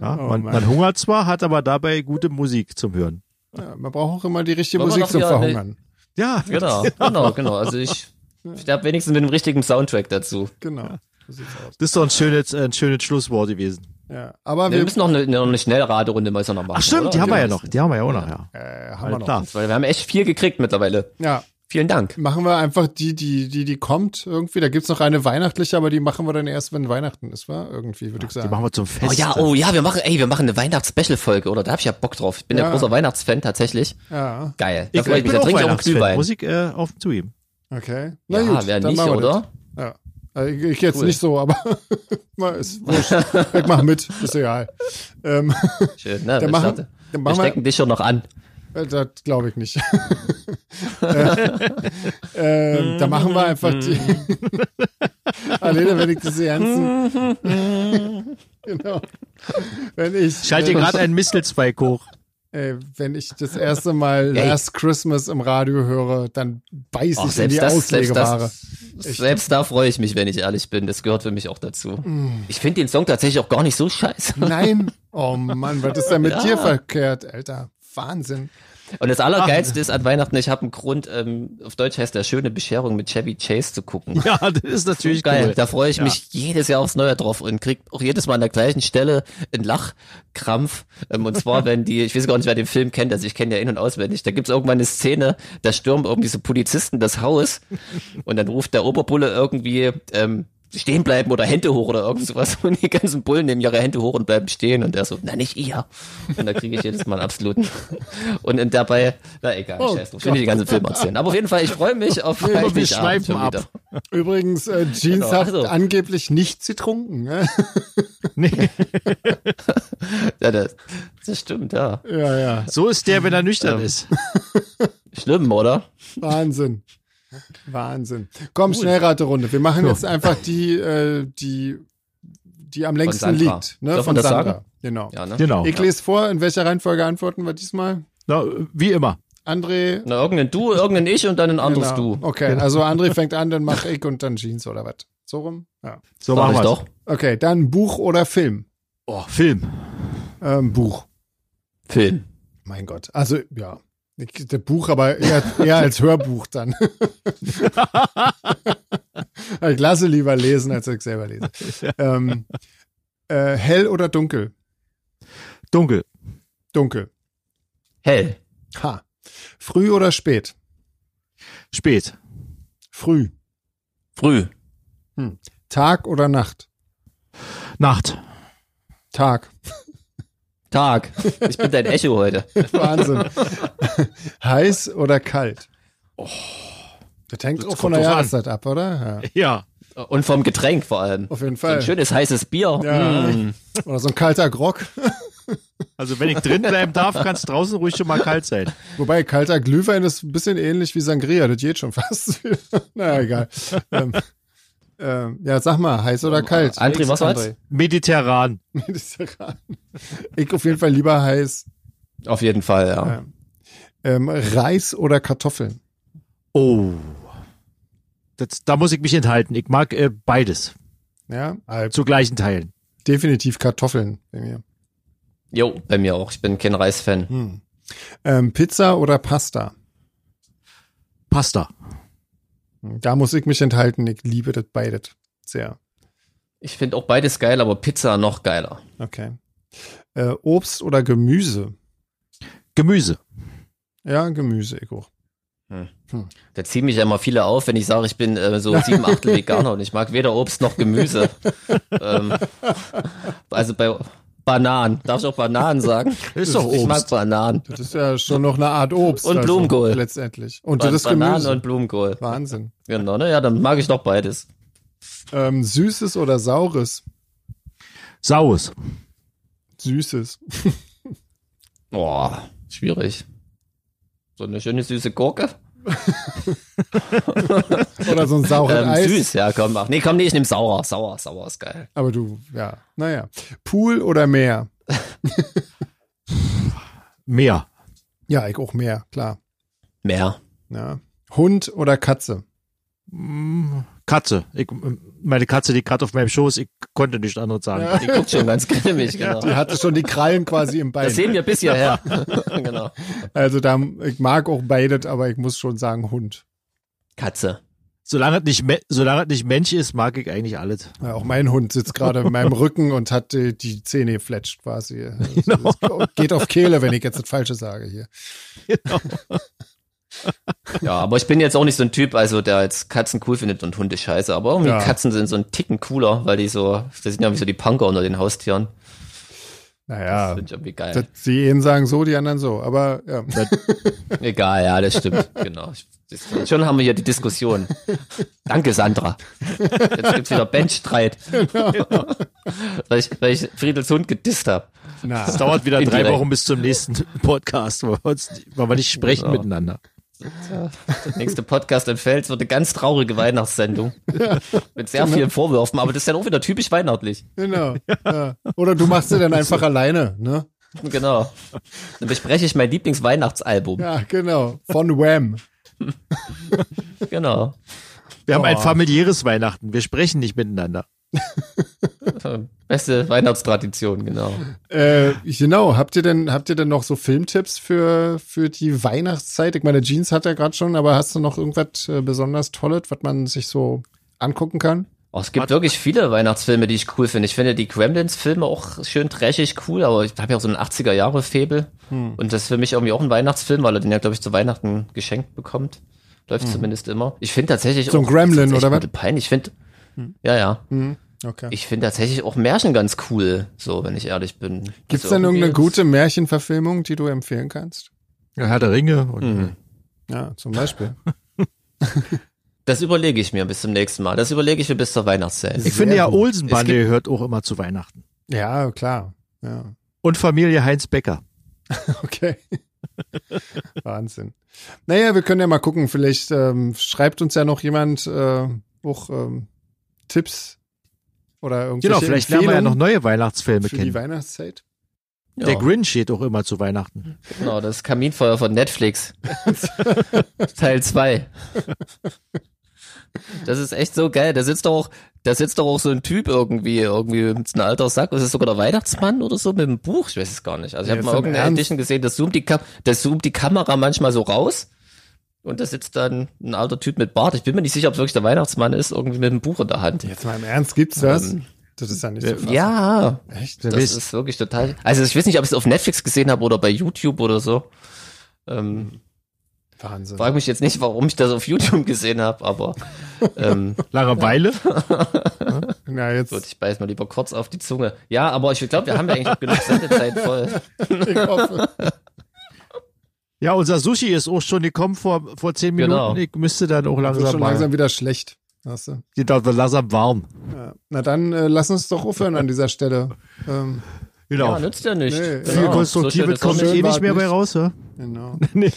Ja, oh man, man, hungert zwar, hat aber dabei gute Musik zum Hören. Ja, man braucht auch immer die richtige Musik zum Verhungern. Ja, genau, genau, genau. Also ich, ich habe wenigstens mit dem richtigen Soundtrack dazu. Genau. Das ist doch ein schönes, ein schönes Schlusswort gewesen. Ja, aber wir, wir müssen noch eine, noch eine Schnellraderunde mal so noch machen. Ach stimmt, oder? die haben wir ja noch. Die haben wir ja auch noch, ja. Äh, haben wir noch. Klar. Weil wir haben echt viel gekriegt mittlerweile. Ja. Vielen Dank. Machen wir einfach die, die, die, die kommt irgendwie. Da gibt's noch eine weihnachtliche, aber die machen wir dann erst, wenn Weihnachten ist, war irgendwie, würde ich sagen. Die machen wir zum Fest. Oh ja, oh ja, wir machen, ey, wir machen eine Weihnachts-Special-Folge, oder? Da hab ich ja Bock drauf. Ich bin ja, ja großer Weihnachtsfan tatsächlich. Ja. Geil. Da ich, freue ich mich. Da trinke ich auch einen Glühwein. Muss ich äh, auf zugeben. Okay. Na ja, gut, wer nicht, oder? Also ich jetzt cool. nicht so, aber ist wurscht. ich mach mit, ist egal. Ähm, Schön, ne? Dann machen, dann machen wir stecken dich schon noch an. Äh, das glaube ich nicht. äh, da machen wir einfach die. Alena, wenn ich das ernst. genau. Wenn ich. Schalte gerade einen Mistelzweig hoch. Ey, wenn ich das erste Mal Ey. Last Christmas im Radio höre, dann beiß ich in die das, Auslegeware. Selbst, das, selbst da freue ich mich, wenn ich ehrlich bin. Das gehört für mich auch dazu. Mm. Ich finde den Song tatsächlich auch gar nicht so scheiße. Nein. Oh Mann, was ist denn mit ja. dir verkehrt, Alter? Wahnsinn. Und das Allergeilste Ach. ist an Weihnachten, ich habe einen Grund, ähm, auf Deutsch heißt der schöne Bescherung mit Chevy Chase zu gucken. Ja, das ist natürlich so geil. Cool. Da freue ich ja. mich jedes Jahr aufs Neue drauf und krieg auch jedes Mal an der gleichen Stelle einen Lachkrampf. Ähm, und zwar, wenn die, ich weiß gar nicht, wer den Film kennt, also ich kenne ja in- und auswendig, da gibt's irgendwann eine Szene, da stürmen irgendwie so Polizisten das Haus und dann ruft der Oberbulle irgendwie, ähm, stehen bleiben oder Hände hoch oder irgend sowas. Und die ganzen Bullen nehmen ihre Hände hoch und bleiben stehen. Und der so, na nicht ihr. Und da kriege ich jedes Mal einen absoluten. Und dabei, na egal, oh, scheiß drauf. Ich will nicht die ganzen Filme erzählen. Aber auf jeden Fall, ich freue mich auf nee, Wir schweifen ab. Übrigens, äh, Jeans genau, hat also. angeblich nichts getrunken. Ne? nee. ja, das, das stimmt, ja. Ja, ja. So ist der, wenn er nüchtern ähm, ist. Schlimm, oder? Wahnsinn. Wahnsinn. Komm, Schnellraterunde. Wir machen jetzt einfach die, äh, die, die am längsten liegt. Ne? Darf von das Sandra. Sagen? Genau. Ja, ne? genau. Ich lese vor, in welcher Reihenfolge antworten wir diesmal? Na, wie immer. André. Na, irgendein Du, irgendein Ich und dann ein anderes genau. Du. Okay, genau. also André fängt an, dann mach ich und dann Jeans oder was? So rum? Ja. So machen wir doch. Okay, dann Buch oder Film? Oh, Film. Ähm, Buch. Film. Mein Gott. Also, ja. Der Buch, aber eher, eher als Hörbuch dann. ich lasse lieber lesen, als ich selber lese. Ähm, äh, hell oder dunkel? Dunkel. Dunkel. Hell. Ha. Früh oder spät? Spät. Früh. Früh. Hm. Tag oder Nacht? Nacht. Tag. Tag. Ich bin dein Echo heute. Wahnsinn. Heiß oder kalt? Oh. Das hängt das auch von der Jahreszeit ab, oder? Ja. ja. Und vom Getränk vor allem. Auf jeden Fall. So ein schönes heißes Bier. Ja. Mm. Oder so ein kalter Grog. Also wenn ich drin bleiben darf, kann es draußen ruhig schon mal kalt sein. Wobei kalter Glühwein ist ein bisschen ähnlich wie Sangria, das geht schon fast. naja, egal. Ähm, ähm, ja, sag mal, heiß oder kalt? André, was war's? Mediterran. Mediterran. Ich auf jeden Fall lieber heiß. Auf jeden Fall, ja. ja. Ähm, Reis oder Kartoffeln? Oh. Das, da muss ich mich enthalten. Ich mag äh, beides. Ja, also zu gleichen Teilen. Definitiv Kartoffeln bei mir. Jo, bei mir auch. Ich bin kein Reisfan. Hm. Ähm, Pizza oder Pasta? Pasta. Da muss ich mich enthalten. Ich liebe das beides sehr. Ich finde auch beides geil, aber Pizza noch geiler. Okay. Äh, Obst oder Gemüse? Gemüse. Ja, Gemüse, ich auch. Hm. Hm. Da ziehen mich ja immer viele auf, wenn ich sage, ich bin äh, so sieben Achtel Veganer und ich mag weder Obst noch Gemüse. ähm, also bei Bananen. Darf ich auch Bananen sagen? Ist doch Obst. Ich mag Bananen. Das ist ja schon noch eine Art Obst. Und also, Blumenkohl. Letztendlich. Und das ist Bananen Gemüse. und Blumenkohl. Wahnsinn. Genau, ne? Ja, dann mag ich doch beides. Ähm, süßes oder saures? Saures. Süßes. Boah, schwierig. So eine schöne süße Gurke. Oder so ein saures ähm, Eis. Süß, ja, komm, ach. Nee, komm, nee, ich nehme sauer. Sauer, sauer ist geil. Aber du, ja, naja. Pool oder Meer? Meer. Ja, ich auch Meer, klar. Meer. Ja. Hund oder Katze? Mm, Katze. Ich, meine Katze liegt gerade auf meinem Schoß. Ich konnte nichts anderes sagen. Ja. Die guckt schon ganz grimmig, genau. Die hatte schon die Krallen quasi im Bein. Das sehen wir bis hierher. genau. Also da, ich mag auch beides, aber ich muss schon sagen Hund. Katze. Solange es nicht, solange es nicht Mensch ist, mag ich eigentlich alles. Ja, auch mein Hund sitzt gerade in meinem Rücken und hat die, die Zähne gefletscht quasi. Also genau. Geht auf Kehle, wenn ich jetzt das Falsche sage hier. Genau. ja, aber ich bin jetzt auch nicht so ein Typ, also der jetzt Katzen cool findet und Hunde scheiße. Aber irgendwie ja. Katzen sind so ein Ticken cooler, weil die so, das sind ja wie so die Punker unter den Haustieren. Naja, das finde ich irgendwie geil. Das, die einen sagen so, die anderen so, aber ja. Egal, ja, das stimmt, genau. Das, schon haben wir hier die Diskussion. Danke, Sandra. Jetzt gibt's wieder Benchstreit. Genau. weil, ich, weil ich Friedels Hund gedisst habe. Es dauert wieder drei Wochen bis zum nächsten Podcast, wo wir, uns, wo wir nicht sprechen genau. miteinander. Ja, der nächste Podcast entfällt, wird eine ganz traurige Weihnachtssendung. Mit sehr genau. vielen Vorwürfen, aber das ist dann auch wieder typisch weihnachtlich. Genau. Ja. Oder du machst sie dann einfach alleine, ne? Genau. Dann bespreche ich mein Lieblingsweihnachtsalbum. Ja, genau. Von Wham. genau. Wir haben oh. ein familiäres Weihnachten. Wir sprechen nicht miteinander. Beste Weihnachtstradition, genau. Äh, genau. Habt ihr denn, habt ihr denn noch so Filmtipps für, für die Weihnachtszeit? Ich meine, Jeans hat er gerade schon, aber hast du noch irgendwas äh, besonders Tolles, was man sich so angucken kann? Oh, es gibt wirklich viele Weihnachtsfilme, die ich cool finde. Ich finde die Gremlins-Filme auch schön trashig cool, aber ich habe ja auch so einen 80er-Jahre-Febel. Hm. Und das ist für mich irgendwie auch ein Weihnachtsfilm, weil er den ja, glaube ich, zu Weihnachten geschenkt bekommt. Läuft hm. zumindest immer. Ich finde tatsächlich so ein Gremlin oder was? Peinlich. Ich finde, hm. ja, ja. Hm. Okay. Ich finde tatsächlich auch Märchen ganz cool, so, wenn ich ehrlich bin. Gibt es also denn irgendeine gute Märchenverfilmung, die du empfehlen kannst? Ja, Herr der Ringe. Und, mhm. Ja, zum Beispiel. Das überlege ich mir bis zum nächsten Mal. Das überlege ich mir bis zur Weihnachtszeit. Ich finde ja, Olsenbande hört auch immer zu Weihnachten. Ja, klar. Ja. Und Familie Heinz Becker. okay. Wahnsinn. Naja, wir können ja mal gucken. Vielleicht ähm, schreibt uns ja noch jemand äh, auch ähm, Tipps oder irgendwelche Genau, vielleicht lernen wir ja noch neue Weihnachtsfilme für kennen. die Weihnachtszeit. Ja. Der Grinch steht auch immer zu Weihnachten. Genau, das Kaminfeuer von Netflix. Teil 2. Das ist echt so geil. Da sitzt doch auch, da sitzt doch auch so ein Typ irgendwie, irgendwie mit einem alter Sack. Was ist sogar der Weihnachtsmann oder so mit einem Buch? Ich weiß es gar nicht. Also ich ja, habe mal irgendeine Ernst? Edition gesehen, das zoomt die, das zoomt die Kamera manchmal so raus. Und da sitzt dann ein alter Typ mit Bart. Ich bin mir nicht sicher, ob es wirklich der Weihnachtsmann ist, irgendwie mit einem Buch in der Hand. Jetzt mal im Ernst, gibt's das? Ähm, das ist ja nicht so fassend. Ja, echt. Das ist, ist wirklich total. Also ich weiß nicht, ob ich es auf Netflix gesehen habe oder bei YouTube oder so. Ähm, Wahnsinn. Frag mich jetzt nicht, warum ich das auf YouTube gesehen habe, aber ähm, Langeweile. Na, jetzt. Gut, ich beiß mal lieber kurz auf die Zunge. Ja, aber ich glaube, wir haben ja eigentlich genug Sendezeit voll. ich hoffe. Ja, unser Sushi ist auch schon gekommen vor, vor zehn Minuten. Genau. Ich müsste dann auch langsam. Wird schon langsam wieder schlecht. Du? Die wird langsam warm. Ja. Na dann äh, lass uns doch aufhören an dieser Stelle. Ähm, genau. Ja, nützt ja nicht. Nee, genau. Viel Konstruktives so kommt eh nicht mehr bei raus, ja? Genau. nee.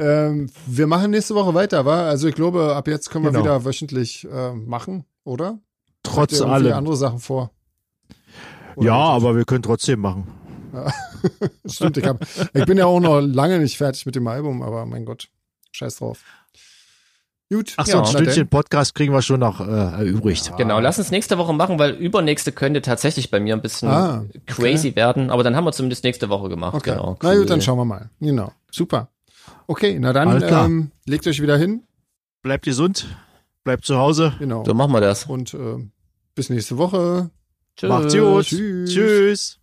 Ähm, wir machen nächste Woche weiter, wa? Also ich glaube, ab jetzt können wir genau. wieder wöchentlich äh, machen, oder? Trotz allem. andere Sachen vor. Oder ja, aber wir können trotzdem machen. Stimmt, ich, hab, ich bin ja auch noch lange nicht fertig mit dem Album, aber mein Gott, scheiß drauf. Gut. Ach so, ja, ein Stündchen Podcast kriegen wir schon noch äh, erübrigt. Ja. Genau, lass uns nächste Woche machen, weil übernächste könnte tatsächlich bei mir ein bisschen ah, okay. crazy werden. Aber dann haben wir zumindest nächste Woche gemacht. Okay. Genau. Cool. Na gut, dann schauen wir mal. Genau. Super. Okay, na dann ähm, legt euch wieder hin. Bleibt gesund. Bleibt zu Hause. Genau. So machen wir das. Und äh, bis nächste Woche. Tschüss. Macht's gut. Tschüss. Tschüss.